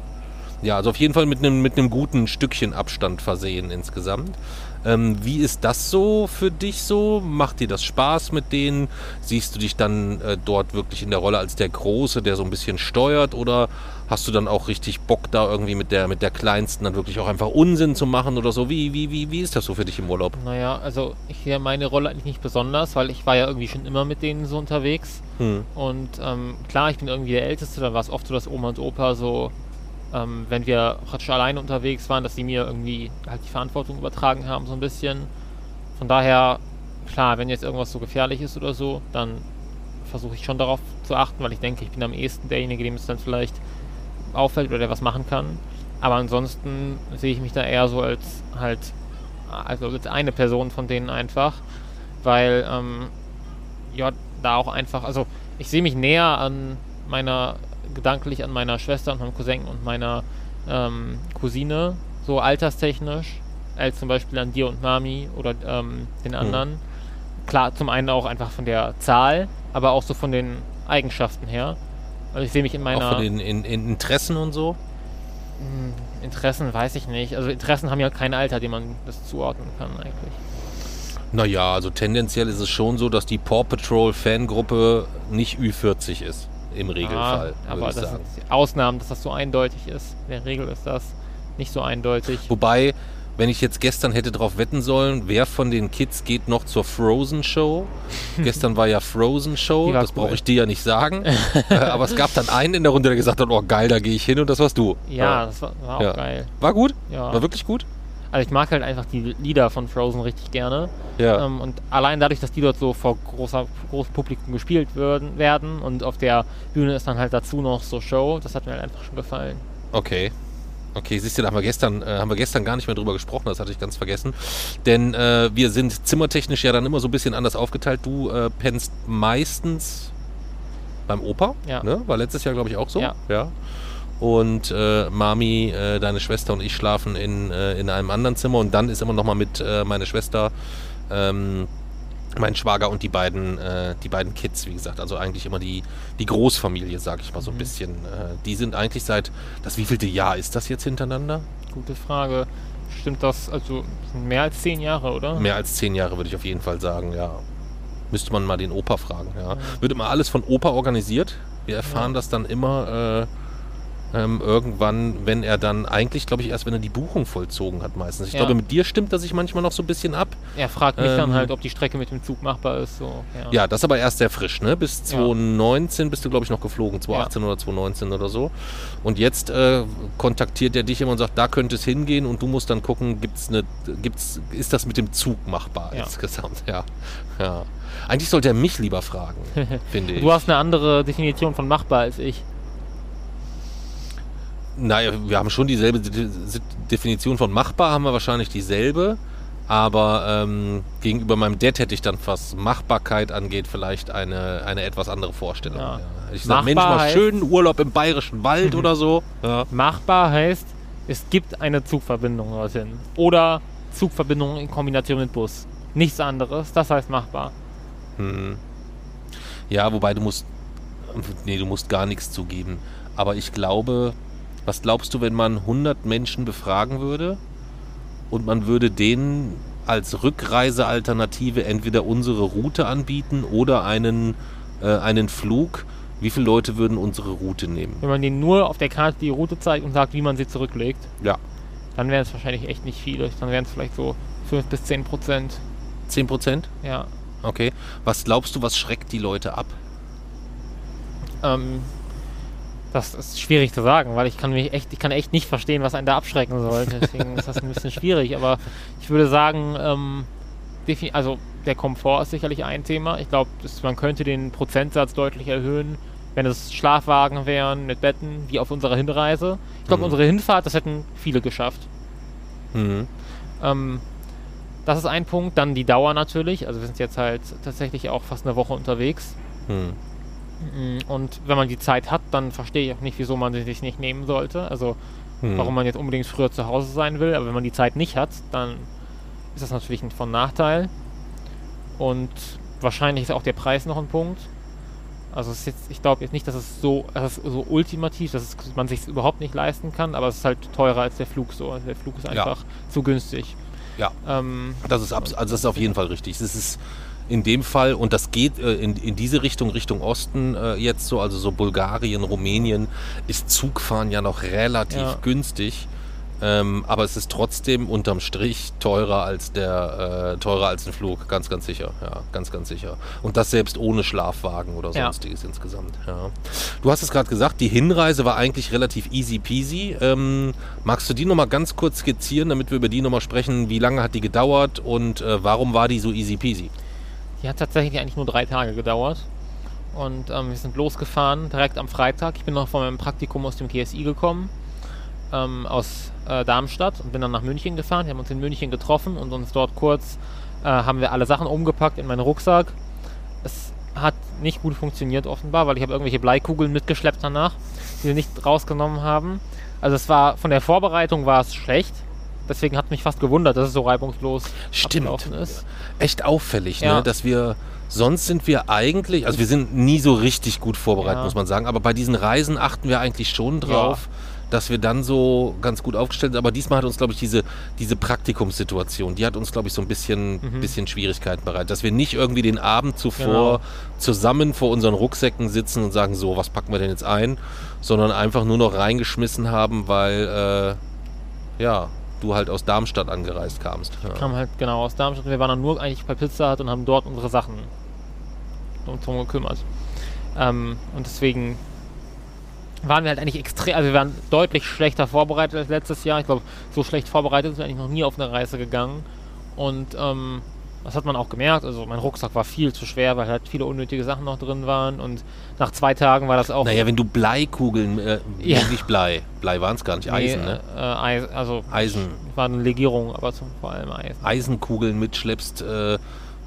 Ja, also auf jeden Fall mit einem mit einem guten Stückchen Abstand versehen insgesamt. Ähm, wie ist das so für dich so? Macht dir das Spaß mit denen? Siehst du dich dann äh, dort wirklich in der Rolle als der Große, der so ein bisschen steuert? Oder hast du dann auch richtig Bock, da irgendwie mit der, mit der Kleinsten dann wirklich auch einfach Unsinn zu machen oder so? Wie, wie, wie, wie ist das so für dich im Urlaub? Naja, also ich sehe meine Rolle eigentlich nicht besonders, weil ich war ja irgendwie schon immer mit denen so unterwegs. Hm. Und ähm, klar, ich bin irgendwie der Älteste, dann war es oft so, dass Oma und Opa so, ähm, wenn wir praktisch alleine unterwegs waren, dass sie mir irgendwie halt die Verantwortung übertragen haben, so ein bisschen. Von daher, klar, wenn jetzt irgendwas so gefährlich ist oder so, dann versuche ich schon darauf zu achten, weil ich denke, ich bin am ehesten derjenige, dem es dann vielleicht auffällt oder der was machen kann. Aber ansonsten sehe ich mich da eher so als halt, also als eine Person von denen einfach, weil ähm, ja, da auch einfach, also ich sehe mich näher an meiner, gedanklich an meiner Schwester und meinem Cousin und meiner ähm, Cousine, so alterstechnisch, als zum Beispiel an dir und Mami oder ähm, den anderen. Klar, zum einen auch einfach von der Zahl, aber auch so von den Eigenschaften her. Also ich sehe mich in meiner Auch von den in, in Interessen und so? Hm, Interessen weiß ich nicht. Also Interessen haben ja kein Alter, dem man das zuordnen kann eigentlich. Naja, also tendenziell ist es schon so, dass die Paw Patrol Fangruppe nicht Ü40 ist. Im Regelfall. Ah, aber das sagen. sind Ausnahmen, dass das so eindeutig ist. In der Regel ist das nicht so eindeutig. Wobei, wenn ich jetzt gestern hätte drauf wetten sollen, wer von den Kids geht noch zur Frozen Show? gestern war ja Frozen Show, das brauche cool. ich dir ja nicht sagen. äh, aber es gab dann einen in der Runde, der gesagt hat, oh geil, da gehe ich hin und das warst du. Ja, das war, war auch Ja. geil. War gut? Ja. War wirklich gut? Also ich mag halt einfach die Lieder von Frozen richtig gerne. Ja. Ähm, und allein dadurch, dass die dort so vor großer, großem Publikum gespielt würden, werden und auf der Bühne ist dann halt dazu noch so Show, das hat mir halt einfach schon gefallen. Okay. Okay, siehst du, da haben wir gestern, äh, haben wir gestern gar nicht mehr drüber gesprochen, das hatte ich ganz vergessen. Denn äh, wir sind zimmertechnisch ja dann immer so ein bisschen anders aufgeteilt. Du äh, pennst meistens beim Opa, Ja. ne? War letztes Jahr, glaube ich, auch so. Ja. ja. Und äh, Mami, äh, deine Schwester und ich schlafen in, äh, in einem anderen Zimmer und dann ist immer noch mal mit äh, meine Schwester, ähm, mein Schwager und die beiden, äh, die beiden Kids, wie gesagt. Also eigentlich immer die, die Großfamilie, sag ich mal so ein Mhm. bisschen. Äh, die sind eigentlich seit, das wievielte Jahr ist das jetzt hintereinander? Gute Frage. Stimmt das, also mehr als zehn Jahre, oder? Mehr als zehn Jahre würde ich auf jeden Fall sagen, ja. Müsste man mal den Opa fragen, ja. Mhm. Wird immer alles von Opa organisiert. Wir erfahren Ja. das dann immer äh, ähm, irgendwann, wenn er dann, eigentlich glaube ich erst, wenn er die Buchung vollzogen hat meistens. Ich Ja. glaube, mit dir stimmt er sich manchmal noch so ein bisschen ab. Er fragt mich dann Ähm, halt, ob die Strecke mit dem Zug machbar ist. So, ja. Ja, das aber erst sehr frisch, ne? Bis Ja. 2019 bist du, glaube ich, noch geflogen. 2018 oder 2019 oder so. Und jetzt äh, kontaktiert er dich immer und sagt, da könnte es hingehen und du musst dann gucken, gibt's eine, gibt's, ist das mit dem Zug machbar Ja. insgesamt? Ja. ja. Eigentlich sollte er mich lieber fragen, finde ich. Du hast eine andere Definition von machbar als ich. Naja, wir haben schon dieselbe De- De- Definition von machbar, haben wir wahrscheinlich dieselbe. Aber ähm, gegenüber meinem Dad hätte ich dann, was Machbarkeit angeht, vielleicht eine, eine etwas andere Vorstellung. Ja. Ich sage, Mensch, mal schönen Urlaub im bayerischen Wald oder so. Ja. Machbar heißt, es gibt eine Zugverbindung dorthin. Oder Zugverbindung in Kombination mit Bus. Nichts anderes, das heißt machbar. Hm. Ja, wobei du musst. Nee, du musst gar nichts zugeben. Aber ich glaube, was glaubst du, wenn man 100 Menschen befragen würde und man würde denen als Rückreisealternative entweder unsere Route anbieten oder einen, äh, einen Flug? Wie viele Leute würden unsere Route nehmen? Wenn man denen nur auf der Karte die Route zeigt und sagt, wie man sie zurücklegt, Ja. dann wären es wahrscheinlich echt nicht viele. Dann wären es vielleicht so 5 bis 10 Prozent. 10 Prozent? Ja. Okay. Was glaubst du, was schreckt die Leute ab? Ähm, das ist schwierig zu sagen, weil ich kann mich echt, ich kann echt nicht verstehen, was einen da abschrecken soll. Deswegen ist das ein bisschen schwierig. Aber ich würde sagen, ähm, also der Komfort ist sicherlich ein Thema. Ich glaube, man könnte den Prozentsatz deutlich erhöhen, wenn es Schlafwagen wären mit Betten, wie auf unserer Hinreise. Ich glaube, Mhm. unsere Hinfahrt, das hätten viele geschafft. Mhm. Ähm, das ist ein Punkt. Dann die Dauer natürlich. Also wir sind jetzt halt tatsächlich auch fast eine Woche unterwegs. Mhm. Mm, Und wenn man die Zeit hat, dann verstehe ich auch nicht, wieso man sie sich nicht nehmen sollte. Also Mhm. warum man jetzt unbedingt früher zu Hause sein will. Aber wenn man die Zeit nicht hat, dann ist das natürlich ein von Nachteil. Und wahrscheinlich ist auch der Preis noch ein Punkt. Also es ist jetzt, ich glaube jetzt nicht, dass es so, dass es so ultimativ, dass es, man sich überhaupt nicht leisten kann, aber es ist halt teurer als der Flug so. Also der Flug ist Ja. einfach zu günstig. Ja. Ähm, Das ist, also das ist auf jeden Fall richtig. Das ist in dem Fall, und das geht äh, in, in diese Richtung, Richtung Osten äh, jetzt so, also so Bulgarien, Rumänien, ist Zugfahren ja noch relativ Ja. günstig. Ähm, aber es ist trotzdem unterm Strich teurer als der äh, teurer als ein Flug, ganz, ganz sicher. Ja, ganz, ganz sicher. Und das selbst ohne Schlafwagen oder Ja. sonstiges insgesamt. Ja. Du hast es gerade gesagt, die Hinreise war eigentlich relativ easy peasy. Ähm, magst du die nochmal ganz kurz skizzieren, damit wir über die nochmal sprechen? Wie lange hat die gedauert und äh, warum war die so easy peasy? Die hat tatsächlich eigentlich nur drei Tage gedauert. Und ähm, wir sind losgefahren direkt am Freitag. Ich bin noch von meinem Praktikum aus dem KSI gekommen, ähm, aus äh, Darmstadt und bin dann nach München gefahren. Wir haben uns in München getroffen und uns dort kurz äh, haben wir alle Sachen umgepackt in meinen Rucksack. Es hat nicht gut funktioniert offenbar, weil ich habe irgendwelche Bleikugeln mitgeschleppt danach, die wir nicht rausgenommen haben. Also es war von der Vorbereitung war es schlecht. Deswegen hat mich fast gewundert, dass es so reibungslos Stimmt. ist. Echt auffällig, Ja. ne? dass wir sonst sind wir eigentlich, also wir sind nie so richtig gut vorbereitet, Ja. muss man sagen, aber bei diesen Reisen achten wir eigentlich schon drauf, dass wir dann so ganz gut aufgestellt sind. Aber diesmal hat uns, glaube ich, diese, diese Praktikumssituation, die hat uns, glaube ich, so ein bisschen, Mhm. bisschen Schwierigkeiten bereitet. Dass wir nicht irgendwie den Abend zuvor Genau. zusammen vor unseren Rucksäcken sitzen und sagen, so, was packen wir denn jetzt ein? Sondern einfach nur noch reingeschmissen haben, weil, äh, ja, du halt aus Darmstadt angereist kamst. Ja. kam halt genau aus Darmstadt. Wir waren dann nur eigentlich bei Pizza Hut und haben dort unsere Sachen drum gekümmert. Ähm, und deswegen waren wir halt eigentlich extrem, also wir waren deutlich schlechter vorbereitet als letztes Jahr. Ich glaube, so schlecht vorbereitet sind wir eigentlich noch nie auf eine Reise gegangen. Und ähm, das hat man auch gemerkt. Also mein Rucksack war viel zu schwer, weil halt viele unnötige Sachen noch drin waren. Und nach zwei Tagen war das auch. Naja, wenn du Bleikugeln, äh, Ja. nicht Blei, Blei waren es gar nicht, Eisen, ne? Äh, Eis, also Eisen, war eine Legierung, aber zum, vor allem Eisen. Eisenkugeln mitschleppst äh,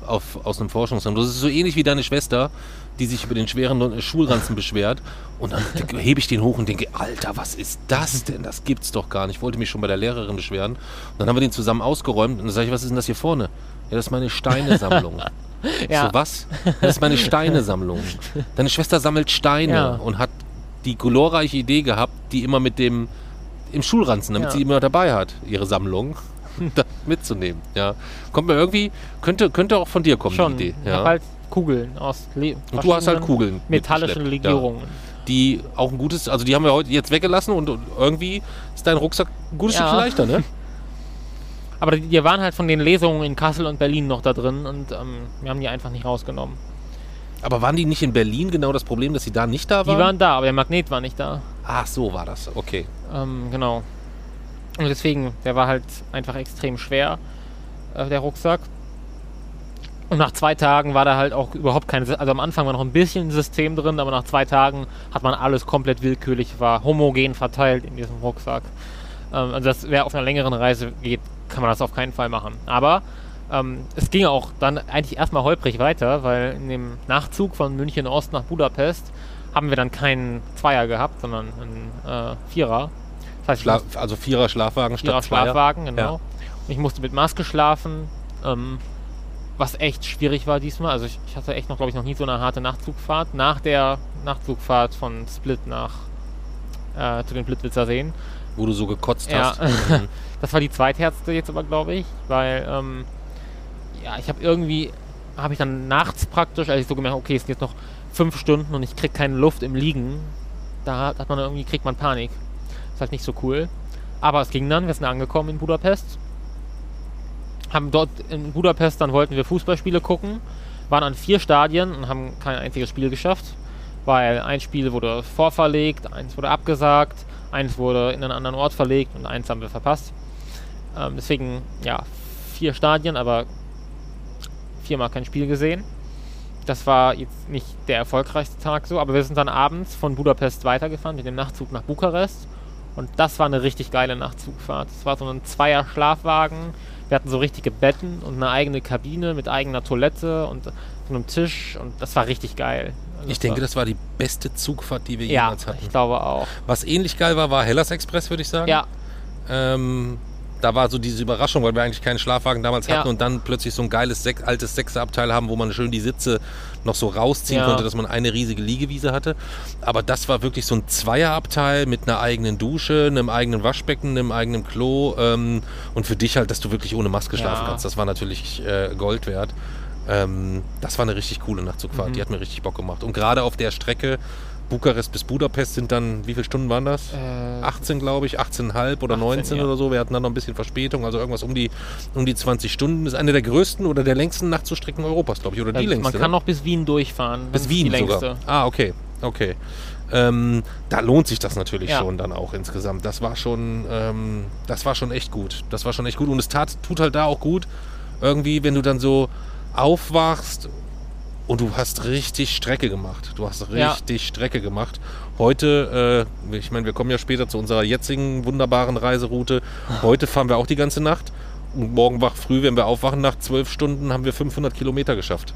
auf, aus einem Forschungszentrum. Das ist so ähnlich wie deine Schwester, die sich über den schweren Schulranzen beschwert. Und dann hebe ich den hoch und denke, Alter, was ist das denn? Das gibt's doch gar nicht. Ich wollte mich schon bei der Lehrerin beschweren. Und dann haben wir den zusammen ausgeräumt. Und dann sage ich, was ist denn das hier vorne? Ja, das ist meine Steinesammlung. Ja. So, was? Das ist meine Steinesammlung. Deine Schwester sammelt Steine Ja. und hat die glorreiche Idee gehabt, die immer mit dem im Schulranzen, damit Ja. sie immer dabei hat, ihre Sammlung mitzunehmen. Ja. Kommt mir irgendwie, könnte, könnte auch von dir kommen, Schon. die Idee. Ich Ja. halt Kugeln aus Le und du hast halt Kugeln. metallischen Legierungen. Ja. Die auch ein gutes, also die haben wir heute jetzt weggelassen und, und irgendwie ist dein Rucksack ein gutes Ja. Stück leichter, ne? Aber die, die waren halt von den Lesungen in Kassel und Berlin noch da drin und ähm, wir haben die einfach nicht rausgenommen. Aber waren die nicht in Berlin genau das Problem, dass sie da nicht da Die waren? waren da, aber der Magnet war nicht da. Ach, so war das. Okay. Ähm, genau. Und deswegen, der war halt einfach extrem schwer, äh, der Rucksack. Und nach zwei Tagen war da halt auch überhaupt kein, also am Anfang war noch ein bisschen ein System drin, aber nach zwei Tagen hat man alles komplett willkürlich, war homogen verteilt in diesem Rucksack. Ähm, also das wäre auf einer längeren Reise geht kann man das auf keinen Fall machen. Aber ähm, es ging auch dann eigentlich erstmal holprig weiter, weil in dem Nachzug von München Ost nach Budapest haben wir dann keinen Zweier gehabt, sondern einen äh, Vierer. Das heißt, Schla also Vierer Schlafwagen Vierer statt Schlafwagen, genau. Ja. Und ich musste mit Maske schlafen, ähm, was echt schwierig war diesmal. Also ich, ich hatte echt noch, glaube ich, noch nie so eine harte Nachtzugfahrt. Nach der Nachtzugfahrt von Split nach äh, zu den Blitwitzer Seen. Wo du so gekotzt ja. hast. Das war die zweithärtste jetzt aber, glaube ich, weil ähm, ja, ich habe irgendwie, habe ich dann nachts praktisch, als ich so gemerkt okay, es sind jetzt noch fünf Stunden und ich kriege keine Luft im Liegen, da hat man irgendwie, kriegt man Panik. Ist halt nicht so cool. Aber es ging dann, wir sind angekommen in Budapest. Haben dort in Budapest, dann wollten wir Fußballspiele gucken, waren an vier Stadien und haben kein einziges Spiel geschafft, weil ein Spiel wurde vorverlegt, eins wurde abgesagt, eins wurde in einen anderen Ort verlegt und eins haben wir verpasst. Ähm, deswegen, ja, vier Stadien, aber viermal kein Spiel gesehen. Das war jetzt nicht der erfolgreichste Tag so, aber wir sind dann abends von Budapest weitergefahren mit dem Nachtzug nach Bukarest. Und das war eine richtig geile Nachtzugfahrt. Es war so ein Zweier-Schlafwagen. Wir hatten so richtige Betten und eine eigene Kabine mit eigener Toilette und so einem Tisch. Und das war richtig geil. Also ich denke, das war die beste Zugfahrt, die wir ja, jemals hatten. ich glaube auch. Was ähnlich geil war, war Hellas Express, würde ich sagen. Ja. Ähm, da war so diese Überraschung, weil wir eigentlich keinen Schlafwagen damals hatten ja. und dann plötzlich so ein geiles Sech altes Sechserabteil haben, wo man schön die Sitze noch so rausziehen ja. konnte, dass man eine riesige Liegewiese hatte. Aber das war wirklich so ein Zweierabteil mit einer eigenen Dusche, einem eigenen Waschbecken, einem eigenen Klo ähm, und für dich halt, dass du wirklich ohne Maske schlafen ja. kannst. Das war natürlich äh, Gold wert. Ähm, das war eine richtig coole Nachtzugfahrt. Mhm. Die hat mir richtig Bock gemacht. Und gerade auf der Strecke Bukarest bis Budapest sind dann, wie viele Stunden waren das? Äh, 18, glaube ich, 18,5 oder 18, 19 ja. oder so. Wir hatten dann noch ein bisschen Verspätung, also irgendwas um die, um die 20 Stunden. Das ist eine der größten oder der längsten Nachtzugstrecken Europas, glaube ich, oder die längste. Man kann ne? noch bis Wien durchfahren. Bis Wien sogar. Ah, okay, okay. Ähm, da lohnt sich das natürlich ja. schon dann auch insgesamt. Das war schon, ähm, das war schon echt gut. Das war schon echt gut. Und es tat, tut halt da auch gut, irgendwie, wenn du dann so aufwachst und du hast richtig Strecke gemacht. Du hast richtig ja. Strecke gemacht. Heute, äh, ich meine, wir kommen ja später zu unserer jetzigen wunderbaren Reiseroute. Heute fahren wir auch die ganze Nacht. Und morgen wach früh, wenn wir aufwachen, nach zwölf Stunden haben wir 500 Kilometer geschafft.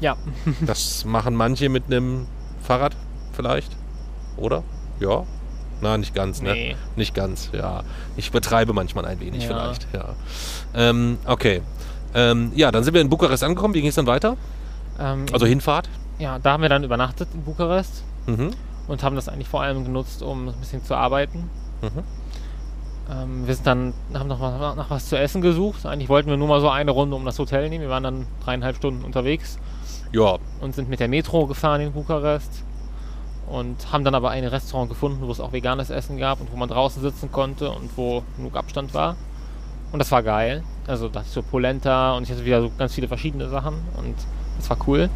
Ja. das machen manche mit einem Fahrrad vielleicht, oder? Ja. Na, nicht ganz, ne? Nee. Nicht ganz, ja. Ich betreibe manchmal ein wenig ja. vielleicht, ja. Ähm, okay. Ähm, ja, dann sind wir in Bukarest angekommen. Wie ging es dann weiter? Ähm, also Hinfahrt? Ja, da haben wir dann übernachtet in Bukarest mhm. und haben das eigentlich vor allem genutzt, um ein bisschen zu arbeiten. Mhm. Ähm, wir sind dann, haben noch mal nach was zu essen gesucht. Eigentlich wollten wir nur mal so eine Runde um das Hotel nehmen. Wir waren dann dreieinhalb Stunden unterwegs. Ja. Und sind mit der Metro gefahren in Bukarest. Und haben dann aber ein Restaurant gefunden, wo es auch veganes Essen gab und wo man draußen sitzen konnte und wo genug Abstand war. Und das war geil. Also da so Polenta und ich hatte wieder so ganz viele verschiedene Sachen und das war cool.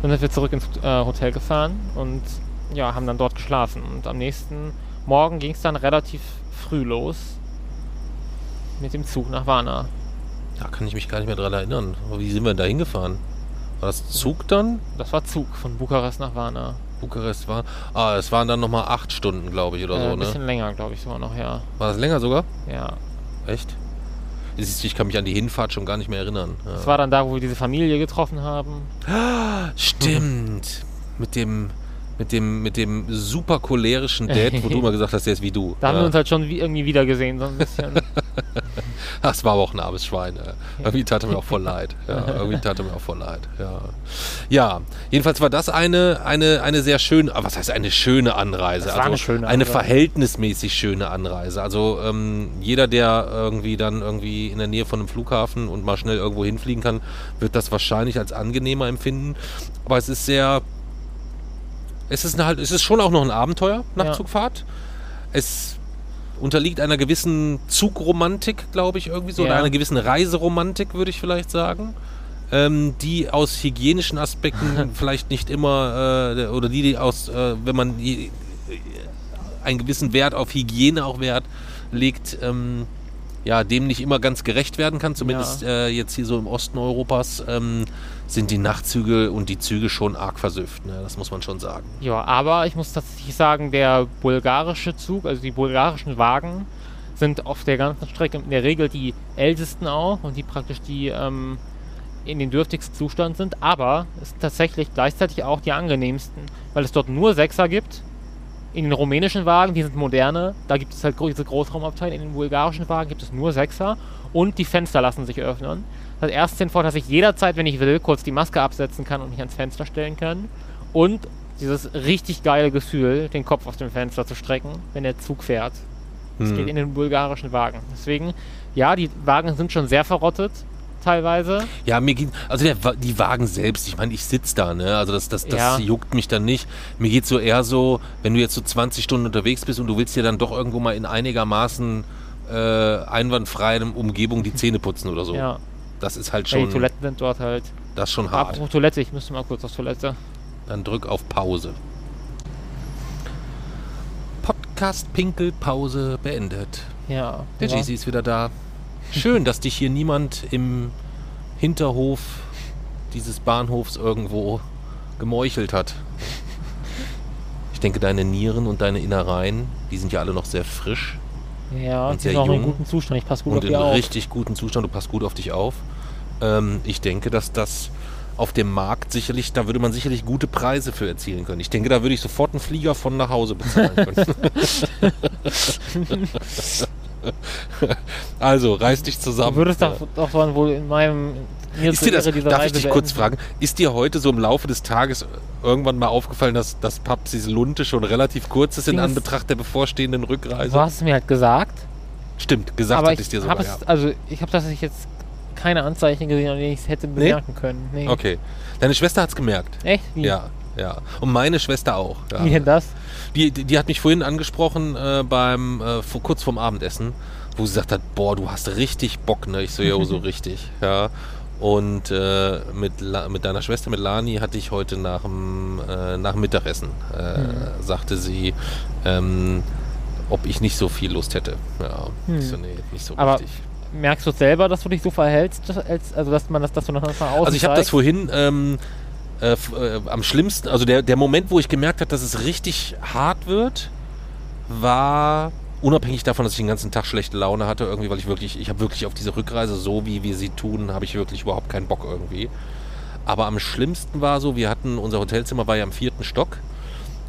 Dann sind wir zurück ins äh, Hotel gefahren und ja, haben dann dort geschlafen. Und am nächsten Morgen ging es dann relativ früh los mit dem Zug nach Varna. Da kann ich mich gar nicht mehr dran erinnern. Wie sind wir da hingefahren? War das Zug dann? Das war Zug von Bukarest nach Varna. Bukarest war. Ah, es waren dann nochmal acht Stunden, glaube ich, oder äh, so, ne? Ein bisschen länger, glaube ich, sogar noch, ja. War das länger sogar? Ja. Echt? Ich kann mich an die Hinfahrt schon gar nicht mehr erinnern. Ja. Das war dann da, wo wir diese Familie getroffen haben. Stimmt. mit dem mit dem, mit dem super cholerischen Dad, wo du mal gesagt hast, der ist wie du. Da haben wir uns halt schon wie, irgendwie wieder gesehen, so ein bisschen. das war aber auch ein armes Schwein. Ja. Irgendwie tat er mir auch voll leid. Ja, irgendwie tat er mir auch voll leid. Ja. ja, jedenfalls war das eine, eine, eine sehr schöne, was heißt eine schöne Anreise? Das war also eine schöne Anreise. Eine verhältnismäßig schöne Anreise. Also ähm, jeder, der irgendwie dann irgendwie in der Nähe von einem Flughafen und mal schnell irgendwo hinfliegen kann, wird das wahrscheinlich als angenehmer empfinden. Aber es ist sehr es ist, halt, es ist schon auch noch ein Abenteuer, Nachtzugfahrt. Ja. Es unterliegt einer gewissen Zugromantik, glaube ich, irgendwie so, ja. oder einer gewissen Reiseromantik, würde ich vielleicht sagen. Ähm, die aus hygienischen Aspekten vielleicht nicht immer, äh, oder die, die aus, äh, wenn man die, einen gewissen Wert auf Hygiene auch Wert legt, ähm, ja, dem nicht immer ganz gerecht werden kann, zumindest ja. äh, jetzt hier so im Osten Europas. Ähm, sind die Nachtzüge und die Züge schon arg versüfft. Ne? Das muss man schon sagen. Ja, aber ich muss tatsächlich sagen, der bulgarische Zug, also die bulgarischen Wagen, sind auf der ganzen Strecke in der Regel die ältesten auch und die praktisch die ähm, in den dürftigsten Zustand sind, aber es sind tatsächlich gleichzeitig auch die angenehmsten, weil es dort nur Sechser gibt. In den rumänischen Wagen, die sind moderne, da gibt es halt diese Großraumabteile. In den bulgarischen Wagen gibt es nur Sechser und die Fenster lassen sich öffnen. Das hat erst den Vorteil, dass ich jederzeit, wenn ich will, kurz die Maske absetzen kann und mich ans Fenster stellen kann. Und dieses richtig geile Gefühl, den Kopf aus dem Fenster zu strecken, wenn der Zug fährt. Das Hm. geht in den bulgarischen Wagen. Deswegen, ja, die Wagen sind schon sehr verrottet, teilweise. Ja, mir geht, also der, die Wagen selbst, ich meine, ich sitze da, ne? Also das, das, das Ja. juckt mich dann nicht. Mir geht so eher so, wenn du jetzt so 20 Stunden unterwegs bist und du willst dir dann doch irgendwo mal in einigermaßen äh, einwandfreien Umgebung die Zähne putzen oder so. Ja, Das ist halt ja, die schon, Toiletten sind dort halt. das ist schon hart. Apropos Toilette, ich müsste mal kurz auf Toilette. Dann drück auf Pause. Podcast Pinkelpause beendet. Ja. Der ja. Jay-Z ist wieder da. Schön, dass dich hier niemand im Hinterhof dieses Bahnhofs irgendwo gemeuchelt hat. Ich denke, deine Nieren und deine Innereien, die sind ja alle noch sehr frisch Ja, und sehr sind auch in jung gutem Zustand. Ich passe gut und auf in die auf. richtig guten Zustand. Du passt gut auf dich auf. Ähm, ich denke, dass das auf dem Markt sicherlich, da würde man sicherlich gute Preise für erzielen können. Ich denke, da würde ich sofort einen Flieger von nach Hause bezahlen können. also, reiß dich zusammen. Du würdest doch, doch dann wohl in meinem. Mir Ist dir das, darf ich Reise dich kurz fragen, ist dir heute so im Laufe des Tages irgendwann mal aufgefallen, dass, dass Papsis Lunte schon relativ kurz ist in Ding Anbetracht der bevorstehenden Rückreise? Du hast es mir halt gesagt. Stimmt, gesagt aber hatte ich ich dir sogar. habe Ja. es, also ich habe tatsächlich jetzt keine Anzeichen gesehen, an denen ich es hätte bemerken können. Nee. Okay. Deine Schwester hat es gemerkt. Echt? Wie? Ja, ja. Und meine Schwester auch. Ja. Wie denn das? Die, die, hat mich vorhin angesprochen äh, beim äh, vor, kurz vorm Abendessen, wo sie gesagt hat, boah, du hast richtig Bock, ne? Ich so, ja, so richtig, ja. Und äh, mit, La mit deiner Schwester, mit Lani, hatte ich heute nach dem, äh, nach dem Mittagessen, äh, Hm. sagte sie, ähm, ob ich nicht so viel Lust hätte. Ja, Hm. ich so, nee, nicht so Aber richtig. Merkst du selber, dass du dich so verhältst, als, also dass man das, dass du nach außen Also ich habe das vorhin ähm, äh, äh, am schlimmsten, also der, der Moment, wo ich gemerkt habe, dass es richtig hart wird, war unabhängig davon, dass ich den ganzen Tag schlechte Laune hatte, irgendwie, weil ich wirklich, ich habe wirklich auf diese Rückreise, so wie wir sie tun, habe ich wirklich überhaupt keinen Bock irgendwie. Aber am schlimmsten war so, wir hatten, unser Hotelzimmer war ja im vierten Stock.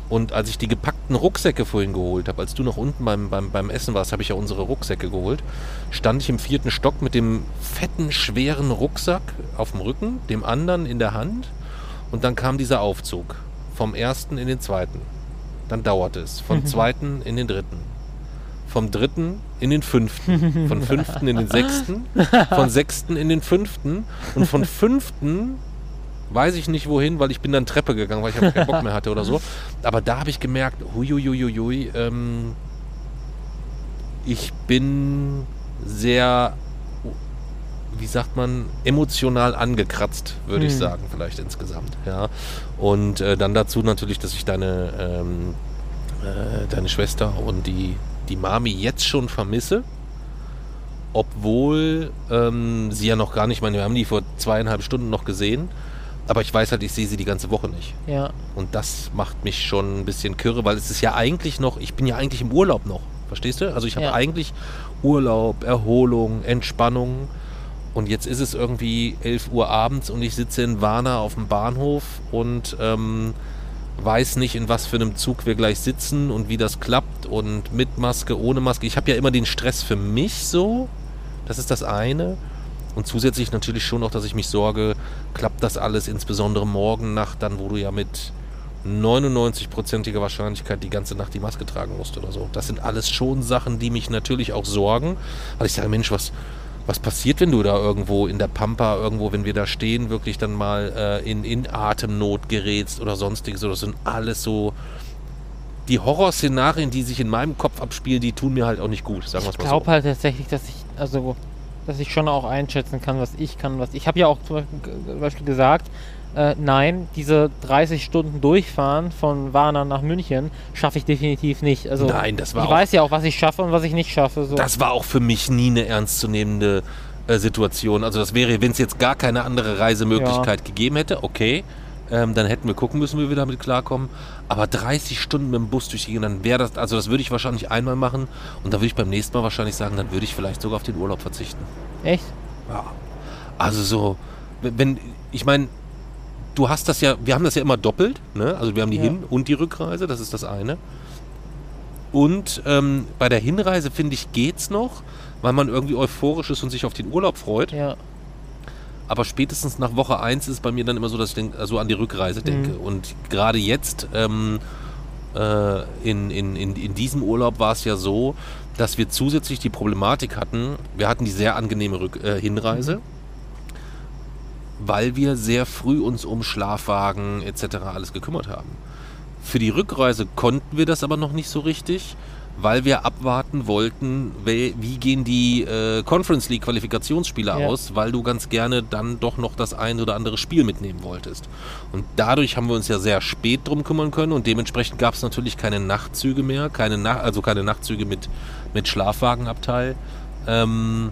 Und als ich die gepackten Rucksäcke vorhin geholt habe, als du noch unten beim, beim, beim Essen warst, habe ich ja unsere Rucksäcke geholt, stand ich im vierten Stock mit dem fetten, schweren Rucksack auf dem Rücken, dem anderen in der Hand. Und dann kam dieser Aufzug. Vom ersten in den zweiten. Dann dauerte es. Vom zweiten in den dritten. Vom dritten in den fünften. Von fünften in den sechsten. Von sechsten in den fünften. Und von fünften weiß ich nicht wohin, weil ich bin dann Treppe gegangen, weil ich keinen Bock mehr hatte oder so. Aber da habe ich gemerkt, huiuiuiui, ähm, ich bin sehr, wie sagt man, emotional angekratzt, würde ich Hm. sagen, vielleicht insgesamt. Ja. Und äh, dann dazu natürlich, dass ich deine, ähm, äh, deine Schwester und die, die Mami jetzt schon vermisse. Obwohl ähm, sie ja noch gar nicht, meine, wir haben die vor zweieinhalb Stunden noch gesehen. Aber ich weiß halt, ich sehe sie die ganze Woche nicht. Ja, Und das macht mich schon ein bisschen kirre, weil es ist ja eigentlich noch, ich bin ja eigentlich im Urlaub noch. Verstehst du? Also ich habe Ja. eigentlich Urlaub, Erholung, Entspannung. Und jetzt ist es irgendwie 11 Uhr abends und ich sitze in Warna auf dem Bahnhof und ähm, weiß nicht, in was für einem Zug wir gleich sitzen und wie das klappt und mit Maske, ohne Maske. Ich habe ja immer den Stress für mich so. Das ist das eine. Und zusätzlich natürlich schon auch, dass ich mich sorge, klappt das alles, insbesondere morgen Nacht, dann, wo du ja mit 99%iger Wahrscheinlichkeit die ganze Nacht die Maske tragen musst oder so. Das sind alles schon Sachen, die mich natürlich auch sorgen. Weil ich sage, Mensch, was, was passiert, wenn du da irgendwo in der Pampa, irgendwo, wenn wir da stehen, wirklich dann mal äh, in, in Atemnot gerätst oder sonstiges. Das sind alles so. Die Horrorszenarien, die sich in meinem Kopf abspielen, die tun mir halt auch nicht gut, sagen wir es ich mal glaube so. halt tatsächlich, dass ich, also, dass ich schon auch einschätzen kann, was ich kann, was ich habe ja auch zum Beispiel gesagt, äh, nein, diese 30 Stunden durchfahren von Warna nach München schaffe ich definitiv nicht. Also Nein, das war ich auch- weiß ja auch, was ich schaffe und was ich nicht schaffe. So. Das war auch für mich nie eine ernstzunehmende äh, Situation. Also das wäre, wenn es jetzt gar keine andere Reisemöglichkeit gegeben hätte, okay, Ähm, dann hätten wir gucken müssen, wie wir damit klarkommen. Aber 30 Stunden mit dem Bus durch die Gegend, dann wäre das, also das würde ich wahrscheinlich einmal machen und dann würde ich beim nächsten Mal wahrscheinlich sagen, dann würde ich vielleicht sogar auf den Urlaub verzichten. Echt? Ja. Also so, wenn, ich meine, du hast das ja, wir haben das ja immer doppelt, ne? Also wir haben die Ja. Hin- und die Rückreise, das ist das eine. Und ähm, bei der Hinreise, finde ich, geht's noch, weil man irgendwie euphorisch ist und sich auf den Urlaub freut. Ja. Aber spätestens nach Woche 1 ist es bei mir dann immer so, dass ich denk, also an die Rückreise denke. Und gerade jetzt, ähm, äh, in, in, in, in diesem Urlaub war es ja so, dass wir zusätzlich die Problematik hatten, wir hatten die sehr angenehme Rück äh, Hinreise, weil wir sehr früh uns um Schlafwagen etc. alles gekümmert haben. Für die Rückreise konnten wir das aber noch nicht so richtig, weil wir abwarten wollten, wie gehen die äh, Conference League Qualifikationsspiele Ja. aus, weil du ganz gerne dann doch noch das ein oder andere Spiel mitnehmen wolltest. Und dadurch haben wir uns ja sehr spät drum kümmern können und dementsprechend gab es natürlich keine Nachtzüge mehr, keine Na also keine Nachtzüge mit, mit Schlafwagenabteil, ähm,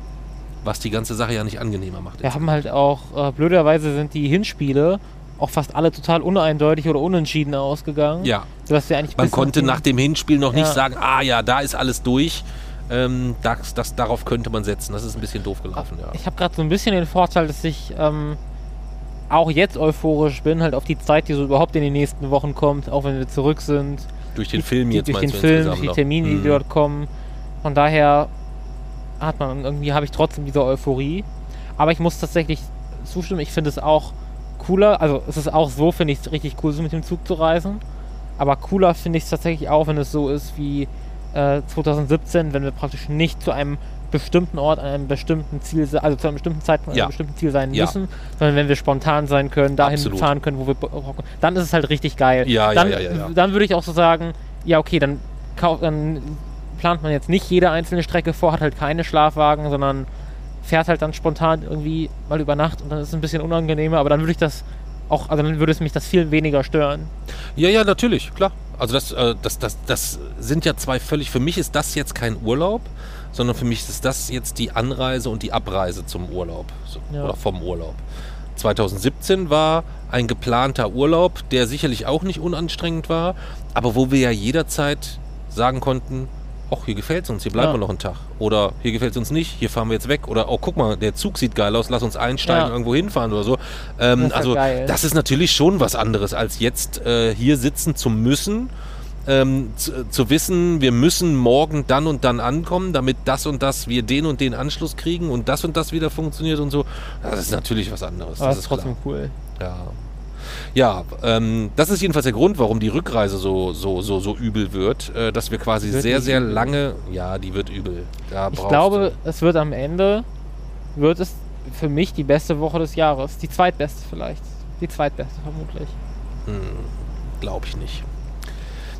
was die ganze Sache ja nicht angenehmer macht. Wir haben halt auch, äh, blöderweise sind die Hinspiele auch fast alle total uneindeutig oder unentschieden ausgegangen. ja, Sodass wir eigentlich man konnte nach dem Hinspiel noch nicht Ja. sagen, ah ja, da ist alles durch. Ähm, das, das, darauf könnte man setzen. Das ist ein bisschen doof gelaufen, ja. Ich habe gerade so ein bisschen den Vorteil, dass ich ähm, auch jetzt euphorisch bin, halt auf die Zeit, die so überhaupt in den nächsten Wochen kommt, auch wenn wir zurück sind. Durch den Film die, jetzt durch den Film, die. Termine, die Mhm. dort kommen. Von daher hat man irgendwie habe ich trotzdem diese Euphorie. Aber ich muss tatsächlich zustimmen, ich finde es auch cooler, also es ist auch so, finde ich es richtig cool, so mit dem Zug zu reisen. Aber cooler finde ich es tatsächlich auch, wenn es so ist wie äh, 2017, wenn wir praktisch nicht zu einem bestimmten Ort, an einem bestimmten Ziel, also zu einem bestimmten Zeitpunkt an Ja. einem bestimmten Ziel sein Ja. müssen, sondern wenn wir spontan sein können, dahin Absolut. fahren können, wo wir Bock- dann ist es halt richtig geil. Ja, ja, dann, ja, ja, ja. dann würde ich auch so sagen, ja okay, dann, dann plant man jetzt nicht jede einzelne Strecke vor, hat halt keine Schlafwagen, sondern fährt halt dann spontan irgendwie mal über Nacht und dann ist es ein bisschen unangenehmer, aber dann würde ich das auch, also dann würde es mich das viel weniger stören. Ja, ja, natürlich, klar. Also das, äh, das, das, das sind ja zwei völlig, für mich ist das jetzt kein Urlaub, sondern für mich ist das jetzt die Anreise und die Abreise zum Urlaub so, Ja. oder vom Urlaub. 2017 war ein geplanter Urlaub, der sicherlich auch nicht unanstrengend war, aber wo wir ja jederzeit sagen konnten, ach, hier gefällt es uns, hier bleiben Ja. wir noch einen Tag. Oder hier gefällt es uns nicht, hier fahren wir jetzt weg. Oder, oh, guck mal, der Zug sieht geil aus, lass uns einsteigen, Ja. irgendwo hinfahren oder so. Ähm, Das also, geil. das ist natürlich schon was anderes, als jetzt äh, hier sitzen zu müssen. Ähm, zu, zu wissen, wir müssen morgen dann und dann ankommen, damit das und das, wir den und den Anschluss kriegen und das und das wieder funktioniert und so. Das ist natürlich was anderes. Aber das das ist klar. trotzdem cool. Ja, ja ähm, das ist jedenfalls der Grund, warum die Rückreise so, so, so, so übel wird, äh, dass wir quasi Wird sehr, sehr lange, ja, die wird übel. Da Ich glaube, es wird am Ende, wird es für mich die beste Woche des Jahres. Die zweitbeste vielleicht. Die zweitbeste vermutlich. Glaube ich nicht.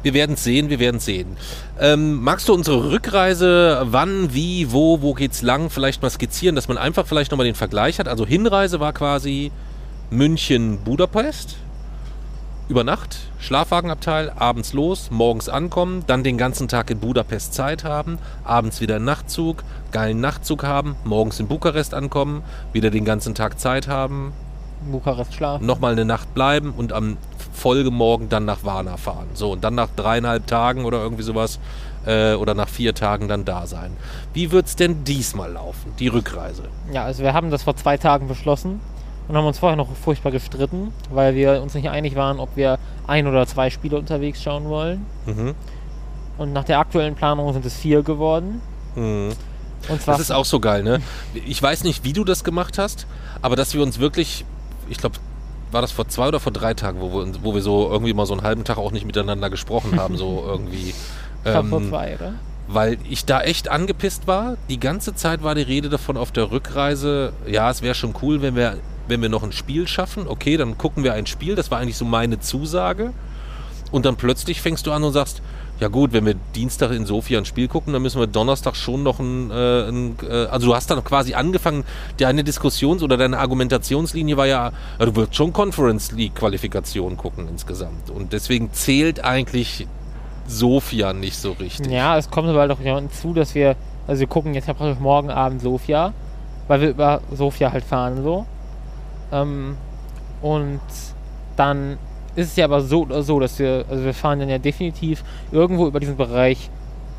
Wir werden es sehen, wir werden es sehen. Ähm, magst du unsere Rückreise, wann, wie, wo, wo geht's lang, vielleicht mal skizzieren, dass man einfach vielleicht nochmal den Vergleich hat? Also Hinreise war quasi München, Budapest, über Nacht, Schlafwagenabteil, abends los, morgens ankommen, dann den ganzen Tag in Budapest Zeit haben, abends wieder einen Nachtzug, geilen Nachtzug haben, morgens in Bukarest ankommen, wieder den ganzen Tag Zeit haben, Bukarest schlafen. nochmal eine Nacht bleiben und am Folgemorgen dann nach Varna fahren. So, und dann nach dreieinhalb Tagen oder irgendwie sowas äh, oder nach vier Tagen dann da sein. Wie wird es denn diesmal laufen, die Rückreise? Ja, also wir haben das vor zwei Tagen beschlossen und haben uns vorher noch furchtbar gestritten, weil wir uns nicht einig waren, ob wir ein oder zwei Spiele unterwegs schauen wollen. Mhm. Und nach der aktuellen Planung sind es vier geworden. Mhm. Und zwar Das ist auch so geil, ne? Ich weiß nicht, wie du das gemacht hast, aber dass wir uns wirklich, ich glaube, war das vor zwei oder vor drei Tagen, wo wir, wo wir so irgendwie mal so einen halben Tag auch nicht miteinander gesprochen haben, so irgendwie. glaub, vor Ähm, zwei, oder? weil ich da echt angepisst war. Die ganze Zeit war die Rede davon auf der Rückreise, ja, es wäre schon cool, wenn wir, wenn wir noch ein Spiel schaffen. Okay, dann gucken wir ein Spiel. Das war eigentlich so meine Zusage. Und dann plötzlich fängst du an und sagst, ja gut, wenn wir Dienstag in Sofia ein Spiel gucken, dann müssen wir Donnerstag schon noch ein, äh, ein äh, also du hast dann quasi angefangen, deine Diskussions- oder deine Argumentationslinie war ja, du wirst schon Conference League Qualifikation gucken insgesamt. Und deswegen zählt eigentlich Sofia nicht so richtig. Ja, es kommt aber halt auch hinzu, dass wir, also wir gucken jetzt ja praktisch morgen Abend Sofia, weil wir über Sofia halt fahren so. Ähm, und dann ist es ja aber so oder so, dass wir, also wir fahren dann ja definitiv irgendwo über diesen Bereich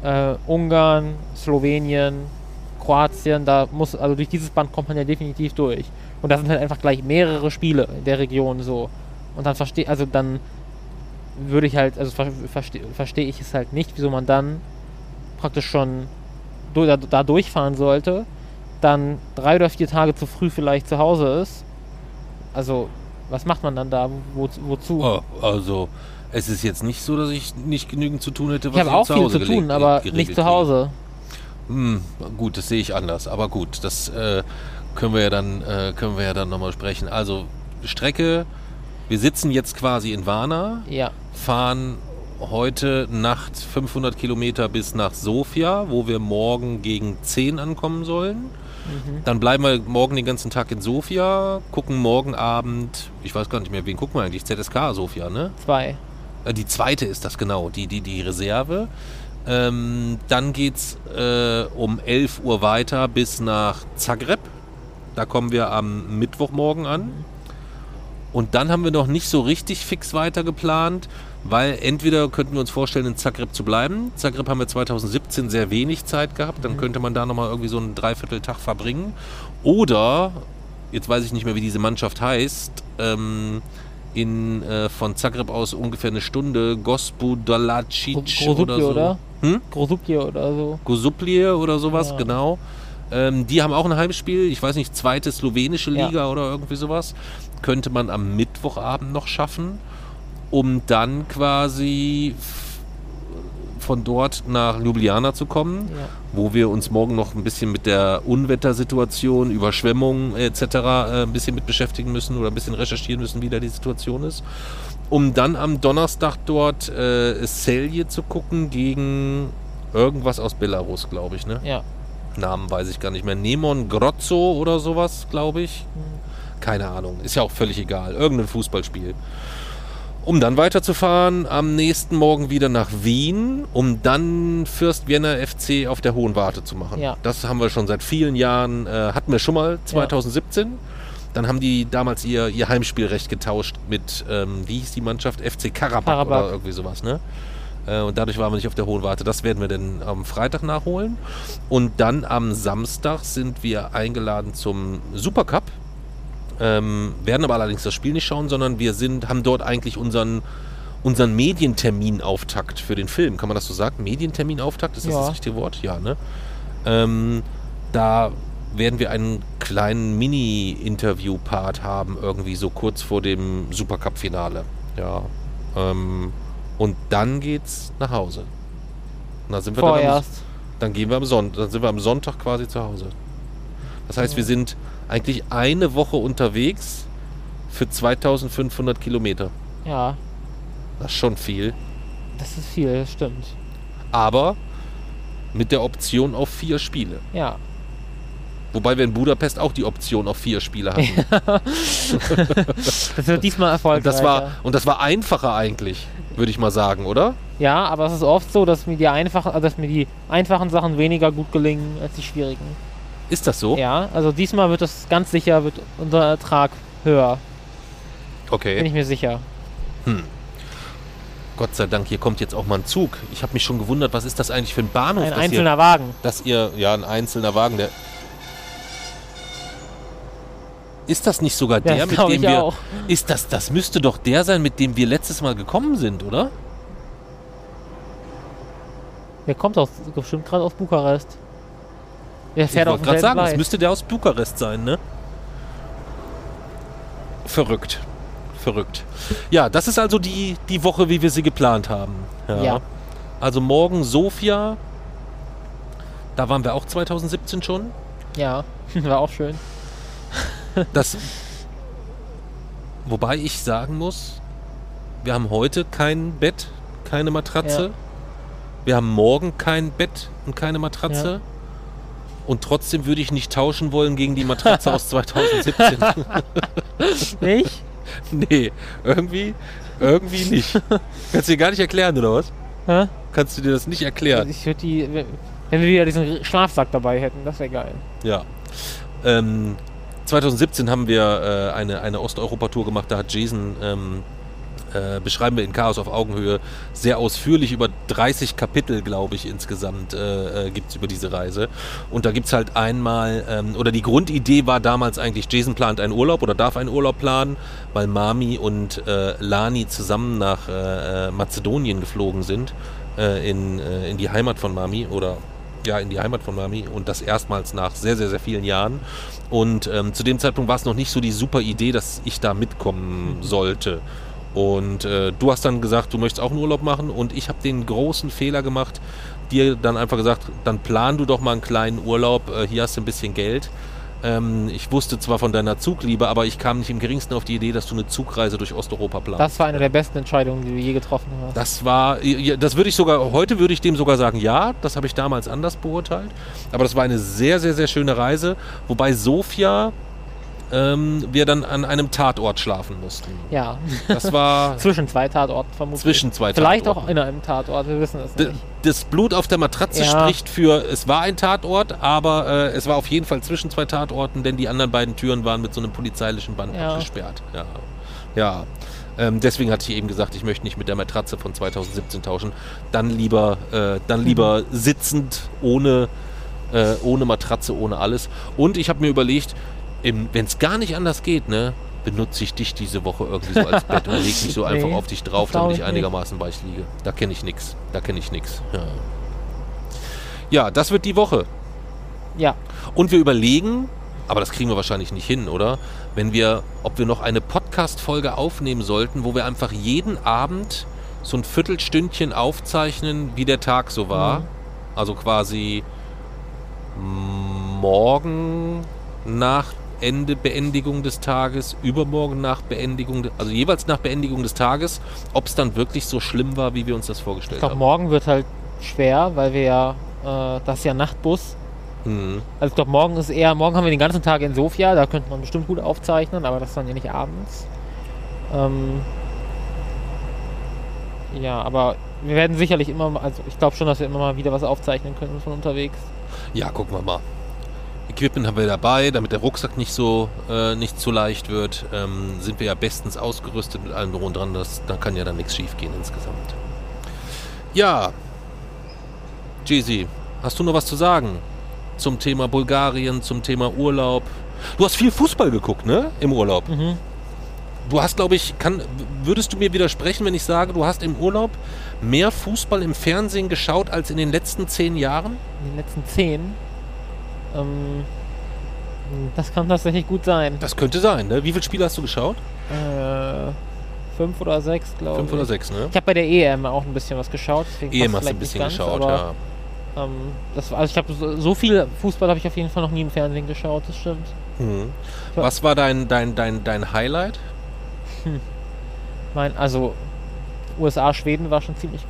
äh, Ungarn, Slowenien, Kroatien, da muss, also durch dieses Band kommt man ja definitiv durch. Und da sind halt einfach gleich mehrere Spiele in der Region so. Und dann verstehe, also dann würde ich halt, also ver verstehe versteh ich es halt nicht, wieso man dann praktisch schon da, da durchfahren sollte, dann drei oder vier Tage zu früh vielleicht zu Hause ist. Also, was macht man dann da? Wo, wozu? Oh, also, es ist jetzt nicht so, dass ich nicht genügend zu tun hätte, ich habe auch viel zu tun, aber nicht zu Hause. Hm, gut, das sehe ich anders. Aber gut, das äh, können wir ja dann, äh, können wir ja dann nochmal sprechen. Also, Strecke, wir sitzen jetzt quasi in Varna, Ja, fahren heute Nacht 500 Kilometer bis nach Sofia, wo wir morgen gegen 10 ankommen sollen. Mhm. Dann bleiben wir morgen den ganzen Tag in Sofia, gucken morgen Abend, ich weiß gar nicht mehr, wen gucken wir eigentlich? ZSK Sofia, ne? zwei. Äh, Die zweite ist das genau, die, die, die Reserve. Ähm, dann geht's äh, um 11 Uhr weiter bis nach Zagreb. Da kommen wir am Mittwochmorgen an. Und dann haben wir noch nicht so richtig fix weiter geplant, weil entweder könnten wir uns vorstellen, in Zagreb zu bleiben. Zagreb haben wir 2017 sehr wenig Zeit gehabt, dann könnte man da nochmal irgendwie so einen Dreivierteltag verbringen. Oder, jetzt weiß ich nicht mehr, wie diese Mannschaft heißt, ähm, in, äh, von Zagreb aus ungefähr eine Stunde, Gospodalacic oder so. oder? Hm? Grozupje oder so. Gosuplje oder sowas, Ja. genau. Ähm, die haben auch ein Heimspiel, ich weiß nicht, zweite slowenische Ja. Liga oder irgendwie sowas. Könnte man am Mittwochabend noch schaffen, um dann quasi von dort nach Ljubljana zu kommen, Ja. wo wir uns morgen noch ein bisschen mit der Unwettersituation, Überschwemmungen etc. Äh, ein bisschen mit beschäftigen müssen oder ein bisschen recherchieren müssen, wie da die Situation ist. Um dann am Donnerstag dort äh, Celje zu gucken gegen irgendwas aus Belarus, glaube ich. Ne? Ja. Namen weiß ich gar nicht mehr. Nemon Grozzo oder sowas, glaube ich. Hm. Keine Ahnung. Ist ja auch völlig egal. Irgendein Fußballspiel. Um dann weiterzufahren, am nächsten Morgen wieder nach Wien, um dann Fürst Vienna FC auf der Hohen Warte zu machen. Ja. Das haben wir schon seit vielen Jahren, äh, hatten wir schon mal 2017. Dann haben die damals ihr, ihr Heimspielrecht getauscht mit, ähm, wie hieß die Mannschaft? FC Karabakh, Karabakh. oder irgendwie sowas, ne? Äh, Und dadurch waren wir nicht auf der Hohen Warte. Das werden wir dann am Freitag nachholen. Und dann am Samstag sind wir eingeladen zum Supercup. Ähm, werden aber allerdings das Spiel nicht schauen, sondern wir sind, haben dort eigentlich unseren, unseren Medienterminauftakt für den Film. Kann man das so sagen? Medienterminauftakt, ist das Ja. das richtige Wort? Ja, ne? Ähm, da werden wir einen kleinen Mini-Interview-Part haben, irgendwie so kurz vor dem Supercup-Finale. Ja. Ähm, und dann geht's nach Hause. Und da sind wir dann, am, Vorerst. dann gehen wir am Sonntag, dann sind wir am Sonntag quasi zu Hause. Das heißt, wir sind eigentlich eine Woche unterwegs für 2500 Kilometer. Ja, Das ist schon viel. das ist viel, das stimmt. Aber mit der Option auf vier Spiele. Ja. Wobei wir in Budapest auch die Option auf vier Spiele hatten. Das wird diesmal Und erfolgreich. das war, und das war einfacher eigentlich, würde ich mal sagen, oder? Ja, aber es ist oft so, dass mir die einfach, dass mir die einfachen Sachen weniger gut gelingen als die schwierigen. Ist das so? Ja, also diesmal wird das ganz sicher, wird unser Ertrag höher. Bin Okay. ich mir sicher. Gott sei Dank, hier kommt jetzt auch mal ein Zug. Ich habe mich schon gewundert, was ist das eigentlich für ein Bahnhof, Ein einzelner Wagen. ihr, dass ihr, ja, ein einzelner Wagen, der. Ist das nicht sogar der, das mit dem wir. auch. Ist das, das müsste doch der sein, mit dem wir letztes Mal gekommen sind, oder? Der kommt aus, bestimmt gerade aus Bukarest. Der Ich fährt auf wollte gerade sagen, das Gleis. müsste der aus Bukarest sein, ne? Verrückt. Verrückt. Ja, das ist also die, die Woche, wie wir sie geplant haben. Ja. Also morgen Sofia. Da waren wir auch 2017 schon. Ja, war auch schön. Das, wobei ich sagen muss, wir haben heute kein Bett, keine Matratze. Ja. Wir haben morgen kein Bett und keine Matratze. Ja. Und trotzdem würde ich nicht tauschen wollen gegen die Matratze aus 2017. Nicht? nee, irgendwie, irgendwie nicht. Kannst du dir gar nicht erklären, oder was? Hä? Kannst du dir das nicht erklären? Ich würde die, wenn wir wieder diesen Schlafsack dabei hätten, das wäre geil. Ja. Ähm, 2017 haben wir äh, eine, eine Osteuropa-Tour gemacht, da hat Jason, ähm, äh, beschreiben wir in Chaos auf Augenhöhe, sehr ausführlich über 30 Kapitel, glaube ich, insgesamt äh, äh, gibt es über diese Reise. Und da gibt es halt einmal, ähm, oder die Grundidee war damals eigentlich, Jason plant einen Urlaub oder darf einen Urlaub planen, weil Mami und äh, Lani zusammen nach äh, äh, Mazedonien geflogen sind, in, in die Heimat von Mami oder ja, in die Heimat von Mami und das erstmals nach sehr, sehr, sehr vielen Jahren. Und ähm, zu dem Zeitpunkt war es noch nicht so die super Idee, dass ich da mitkommen sollte. Und äh, du hast dann gesagt, du möchtest auch einen Urlaub machen und ich habe den großen Fehler gemacht, dir dann einfach gesagt, dann plan du doch mal einen kleinen Urlaub, äh, hier hast du ein bisschen Geld. Ähm, ich wusste zwar von deiner Zugliebe, aber ich kam nicht im geringsten auf die Idee, dass du eine Zugreise durch Osteuropa planst. Das war eine der besten Entscheidungen, die du je getroffen hast. Das war, das würde ich sogar, heute würde ich dem sogar sagen, ja, das habe ich damals anders beurteilt. Aber das war eine sehr, sehr, sehr schöne Reise, wobei Sofia ähm, wir dann an einem Tatort schlafen mussten. Ja. Das war Zwischen zwei Tatorten vermutlich. zwischen zwei Vielleicht Tatorten. auch in einem Tatort, wir wissen es nicht. das Blut auf der Matratze Ja. spricht für, es war ein Tatort, aber äh, es war auf jeden Fall zwischen zwei Tatorten, denn die anderen beiden Türen waren mit so einem polizeilichen Band Ja. abgesperrt. Ja. ja. Ähm, deswegen hatte ich eben gesagt, ich möchte nicht mit der Matratze von 2017 tauschen. Dann lieber, äh, dann lieber sitzend, ohne, äh, ohne Matratze, ohne alles. Und ich habe mir überlegt, wenn es gar nicht anders geht, ne, benutze ich dich diese Woche irgendwie so als Bett und leg mich so einfach Nee, auf dich drauf, damit ich einigermaßen weich liege. Da kenne ich nix. Da kenne ich nix. Ja. ja, das wird die Woche. Ja, Und wir überlegen, aber das kriegen wir wahrscheinlich nicht hin, oder? Wenn wir, ob wir noch eine Podcast-Folge aufnehmen sollten, wo wir einfach jeden Abend so ein Viertelstündchen aufzeichnen, wie der Tag so war. Mhm. Also quasi morgen nach Ende Beendigung des Tages, übermorgen nach Beendigung, also jeweils nach Beendigung des Tages, ob es dann wirklich so schlimm war, wie wir uns das ich vorgestellt glaube, haben. morgen wird halt schwer, weil wir ja, äh, das ist ja Nachtbus. Mhm. Also ich glaube, morgen ist eher, morgen haben wir den ganzen Tag in Sofia, da könnte man bestimmt gut aufzeichnen, aber das ist dann ja nicht abends. Ähm, ja, aber wir werden sicherlich immer, also ich glaube schon, dass wir immer mal wieder was aufzeichnen können von unterwegs. Ja, gucken wir mal. Equipment haben wir dabei, damit der Rucksack nicht so äh, nicht so leicht wird. Ähm, sind wir ja bestens ausgerüstet mit allem drum dran. Das, da kann ja dann nichts schief gehen insgesamt. Ja, Jay-Z, hast du noch was zu sagen zum Thema Bulgarien, zum Thema Urlaub? Du hast viel Fußball geguckt, ne? Im Urlaub. Mhm. Du hast, glaube ich, kann, würdest du mir widersprechen, wenn ich sage, du hast im Urlaub mehr Fußball im Fernsehen geschaut als in den letzten zehn Jahren? In den letzten zehn. Ähm, das kann tatsächlich gut sein. Das könnte sein, ne? Wie viele Spiele hast du geschaut? Äh, fünf oder sechs, glaube ich. Fünf oder sechs, ne? Ich habe bei der EM auch ein bisschen was geschaut. EM passt hast du ein bisschen ganz, geschaut, aber, ja. Ähm, das, also ich habe so, so viel Fußball habe ich auf jeden Fall noch nie im Fernsehen geschaut, das stimmt. Mhm. Was war dein, dein, dein, dein Highlight? Mein, also USA, Schweden war schon ziemlich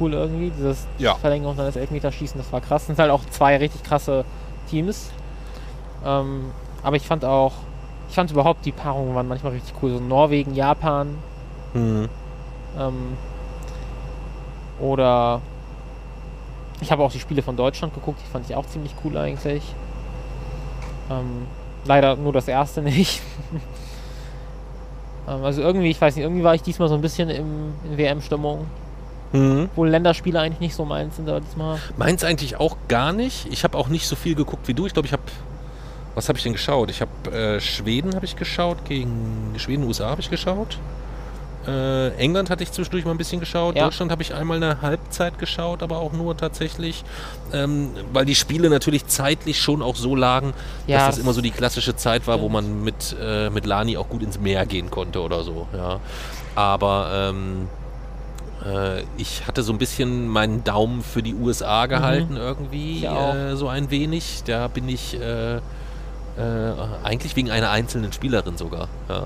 cool irgendwie. Dieses Ja. Verlängerung seines Elfmeterschießen, das war krass. Das sind halt auch zwei richtig krasse Teams. Ähm, aber ich fand auch, ich fand überhaupt die Paarungen waren manchmal richtig cool. So Norwegen, Japan Mhm. ähm, oder ich habe auch die Spiele von Deutschland geguckt, die fand ich auch ziemlich cool eigentlich. Ähm, leider nur das erste nicht. ähm, also irgendwie, ich weiß nicht, irgendwie war ich diesmal so ein bisschen im, in WM-Stimmung. Mhm. Obwohl Länderspiele eigentlich nicht so meins sind, aber diesmal. Meins eigentlich auch gar nicht. Ich habe auch nicht so viel geguckt wie du. Ich glaube, ich habe. Was habe ich denn geschaut? Ich habe äh, Schweden habe ich geschaut, gegen Schweden, USA habe ich geschaut. Äh, England hatte ich zwischendurch mal ein bisschen geschaut. Ja. Deutschland habe ich einmal eine Halbzeit geschaut, aber auch nur tatsächlich, ähm, weil die Spiele natürlich zeitlich schon auch so lagen, Ja, dass das immer so die klassische Zeit war, wo stimmt. man mit, äh, mit Lani auch gut ins Meer gehen konnte oder so. Ja. Aber ähm, äh, ich hatte so ein bisschen meinen Daumen für die USA gehalten irgendwie, Ich auch. äh, so ein wenig. Da bin ich äh, äh, eigentlich wegen einer einzelnen Spielerin sogar. Ja,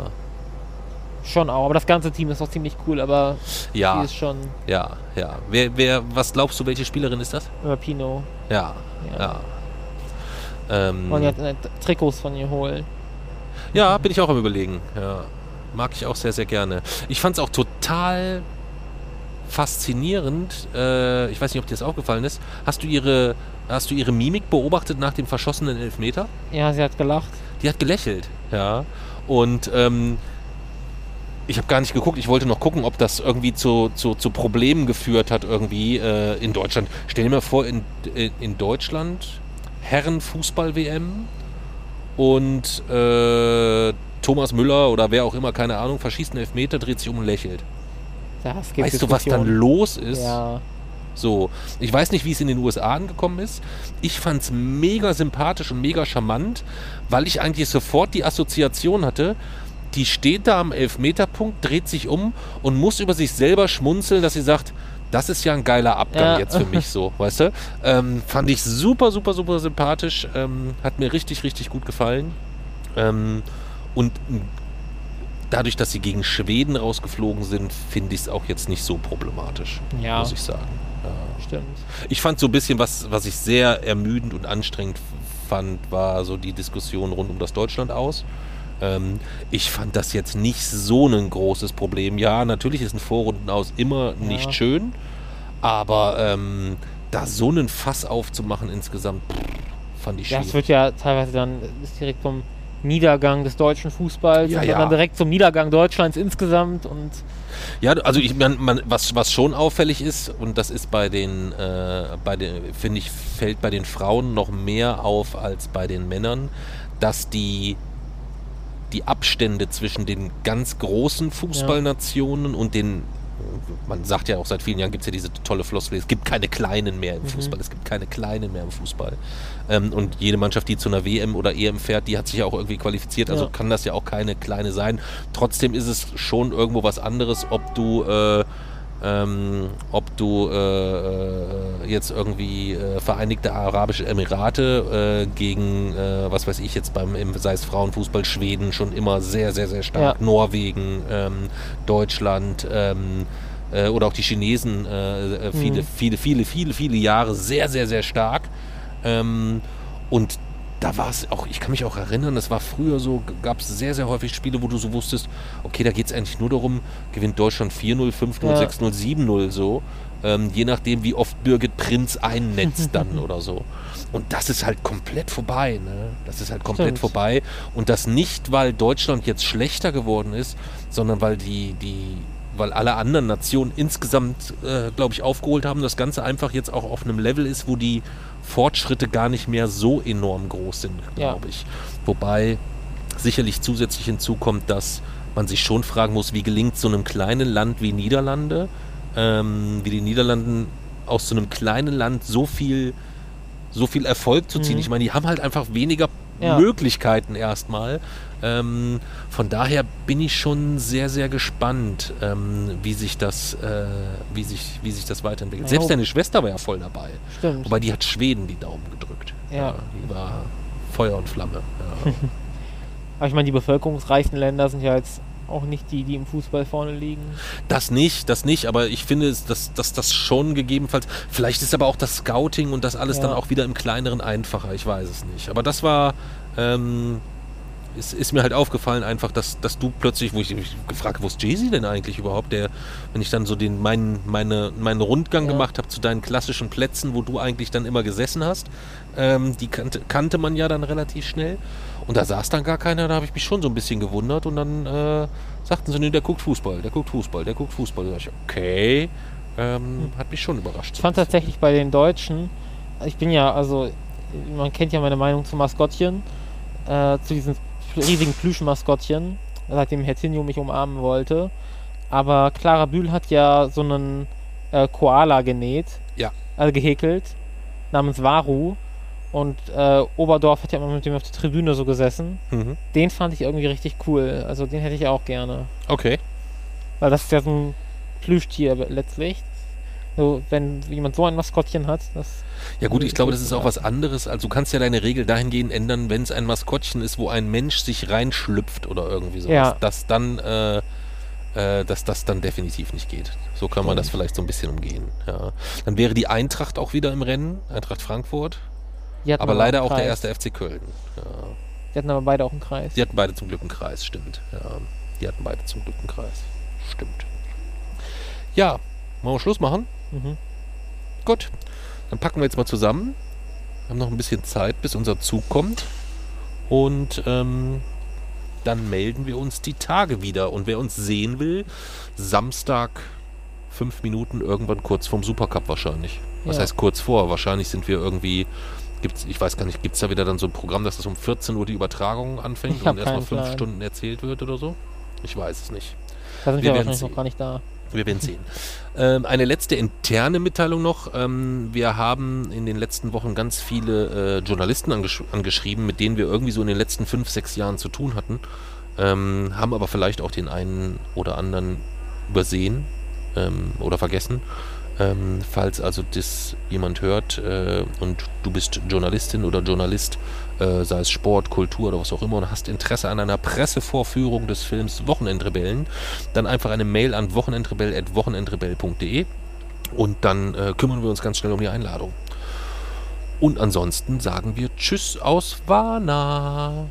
Schon auch, aber das ganze Team ist auch ziemlich cool, aber ja, ist schon ja. ja. Wer, wer, was glaubst du, welche Spielerin ist das? über Pino. Ja, Ja. ja. Ähm, Und jetzt äh, Trikots von ihr holen. Ja, bin ich auch am überlegen. Ja. Mag ich auch sehr, sehr gerne. Ich fand es auch total faszinierend. Äh, ich weiß nicht, ob dir das aufgefallen ist. Hast du ihre, hast du ihre Mimik beobachtet nach dem verschossenen Elfmeter? Ja, sie hat gelacht. Die hat gelächelt, ja. Und ähm, ich habe gar nicht geguckt. Ich wollte noch gucken, ob das irgendwie zu, zu, zu Problemen geführt hat, irgendwie äh, in Deutschland. Stell dir mal vor, in, in, Deutschland Herren-Fußball-WM und äh, Thomas Müller oder wer auch immer, keine Ahnung, verschießt einen Elfmeter, dreht sich um und lächelt. Das gibt Weißt du, was dann los ist? Ja, So, ich weiß nicht, wie es in den USA angekommen ist. Ich fand es mega sympathisch und mega charmant, weil ich eigentlich sofort die Assoziation hatte, die steht da am Elfmeterpunkt, dreht sich um und muss über sich selber schmunzeln, dass sie sagt, das ist ja ein geiler Abgang Ja. jetzt für mich so, weißt du? Ähm, fand ich super, super, super sympathisch. Ähm, hat mir richtig, richtig gut gefallen. Ähm, und m, dadurch, dass sie gegen Schweden rausgeflogen sind, finde ich es auch jetzt nicht so problematisch, ja, muss ich sagen. Ja. stimmt. Ich fand so ein bisschen, was, was ich sehr ermüdend und anstrengend fand, war so die Diskussion rund um das Deutschland aus. Ähm, ich fand das jetzt nicht so ein großes Problem. Ja, natürlich ist ein Vorrunden aus immer Ja. nicht schön, aber ähm, da so einen Fass aufzumachen insgesamt, pff, fand ich schwierig. es wird ja teilweise dann direkt vom Niedergang des deutschen Fußballs Ja, und ja. dann direkt zum Niedergang Deutschlands insgesamt und Ja, also ich man, man, was, was schon auffällig ist, und das ist bei den, äh, bei den, finde ich, fällt bei den Frauen noch mehr auf als bei den Männern, dass die, die Abstände zwischen den ganz großen Fußballnationen und den, man sagt ja auch seit vielen Jahren gibt es ja diese tolle Floskel, es gibt keine Kleinen mehr im Mhm. Fußball, es gibt keine Kleinen mehr im Fußball. Ähm, und jede Mannschaft, die zu einer WM oder EM fährt, die hat sich ja auch irgendwie qualifiziert, also Ja. kann das ja auch keine kleine sein. Trotzdem ist es schon irgendwo was anderes, ob du, äh, ähm, ob du äh, äh, jetzt irgendwie äh, Vereinigte Arabische Emirate äh, gegen, äh, was weiß ich jetzt beim, im, sei es Frauenfußball, Schweden schon immer sehr, sehr, sehr stark, Ja. Norwegen, ähm, Deutschland, ähm, äh, oder auch die Chinesen viele, Mhm. viele, viele, viele, viele Jahre sehr, sehr, sehr stark. Ähm, und da war es auch, ich kann mich auch erinnern, das war früher so, gab es sehr, sehr häufig Spiele, wo du so wusstest, okay, da geht es eigentlich nur darum, gewinnt Deutschland 4-0, 5-0, Ja. 6-0, 7-0 so. Ähm, je nachdem, wie oft Birgit Prinz einnetzt dann oder so. Und das ist halt komplett vorbei, ne? Das ist halt komplett Stimmt. vorbei. Und das nicht, weil Deutschland jetzt schlechter geworden ist, sondern weil die, die, weil alle anderen Nationen insgesamt, äh, glaube ich, aufgeholt haben, das Ganze einfach jetzt auch auf einem Level ist, wo die Fortschritte gar nicht mehr so enorm groß sind, Ja. glaube ich. Wobei sicherlich zusätzlich hinzukommt, dass man sich schon fragen muss, wie gelingt so einem kleinen Land wie Niederlande, ähm, wie die Niederlanden aus so einem kleinen Land so viel, so viel Erfolg zu ziehen. Mhm. Ich meine, die haben halt einfach weniger Ja. Möglichkeiten erstmal. Ähm, von daher bin ich schon sehr, sehr gespannt, ähm, wie sich das, äh, wie sich, wie sich das weiterentwickelt. Ja. Selbst deine Schwester war ja voll dabei. stimmt. Wobei die hat Schweden die Daumen gedrückt. Ja. die war Feuer und Flamme. Ja. Aber ich meine, die bevölkerungsreichsten Länder sind ja jetzt auch nicht die, die im Fußball vorne liegen. Das nicht, das nicht, aber ich finde, dass, dass das schon gegebenenfalls, vielleicht ist aber auch das Scouting und das alles Ja. dann auch wieder im kleineren einfacher, ich weiß es nicht. Aber das war, ähm, ist, ist mir halt aufgefallen einfach, dass, dass du plötzlich, wo ich mich gefragt habe, wo ist Jay-Z denn eigentlich überhaupt, der, wenn ich dann so den, meinen, meine, meinen Rundgang Ja. gemacht habe zu deinen klassischen Plätzen, wo du eigentlich dann immer gesessen hast, ähm, die kannte, kannte man ja dann relativ schnell. Und da saß dann gar keiner, da habe ich mich schon so ein bisschen gewundert und dann äh, sagten sie, nee, der guckt Fußball, der guckt Fußball, der guckt Fußball. Da dachte ich, okay, ähm, hat mich schon überrascht. Ich fand tatsächlich bei den Deutschen, ich bin ja, also, man kennt ja meine Meinung zu Maskottchen, äh, zu diesen riesigen Plüschmaskottchen, seitdem Herr Zinio mich umarmen wollte. Aber Clara Bühl hat ja so einen äh, Koala genäht, Ja. also gehäkelt, namens Varu. Und äh, Oberdorf hat ja immer mit dem auf der Tribüne so gesessen. Mhm. Den fand ich irgendwie richtig cool. Also den hätte ich auch gerne. Okay. Weil das ist ja so ein Plüschtier letztlich. So, wenn jemand so ein Maskottchen hat, das. Ja gut, ich glaube, das ist auch was anderes. Also du kannst ja deine Regel dahingehend ändern, wenn es ein Maskottchen ist, wo ein Mensch sich reinschlüpft oder irgendwie sowas, Ja. dass dann, äh, äh, dass das dann definitiv nicht geht. So kann man das Stimmt. vielleicht so ein bisschen umgehen. Ja. Dann wäre die Eintracht auch wieder im Rennen, Eintracht Frankfurt, aber leider einen auch der erste FC Köln. Ja. Die hatten aber beide auch einen Kreis. Die hatten beide zum Glück einen Kreis, stimmt. Ja. Die hatten beide zum Glück einen Kreis. Stimmt. Ja, wollen wir Schluss machen? Mhm. Gut, dann packen wir jetzt mal zusammen. Wir haben noch ein bisschen Zeit, bis unser Zug kommt. Und ähm, dann melden wir uns die Tage wieder. Und wer uns sehen will, Samstag fünf Minuten irgendwann kurz vorm Supercup wahrscheinlich. Was Ja. heißt kurz vor? Wahrscheinlich sind wir irgendwie, gibt's, ich weiß gar nicht, gibt es da wieder dann so ein Programm, dass das um 14 Uhr die Übertragung anfängt und erstmal fünf Plan. Stunden erzählt wird oder so? Ich weiß es nicht. Da sind Wir wir, werden wahrscheinlich noch gar nicht da. Wir werden sehen. Ähm, eine letzte interne Mitteilung noch. Ähm, wir haben in den letzten Wochen ganz viele äh, Journalisten angesch angeschrieben, mit denen wir irgendwie so in den letzten fünf, sechs Jahren zu tun hatten. Ähm, haben aber vielleicht auch den einen oder anderen übersehen ähm, oder vergessen. Ähm, falls also das jemand hört äh, und du bist Journalistin oder Journalist, äh, sei es Sport, Kultur oder was auch immer und hast Interesse an einer Pressevorführung des Films Wochenendrebellen, dann einfach eine Mail an wochenendrebell.wochenendrebell.de und dann äh, kümmern wir uns ganz schnell um die Einladung. Und ansonsten sagen wir Tschüss aus Warna.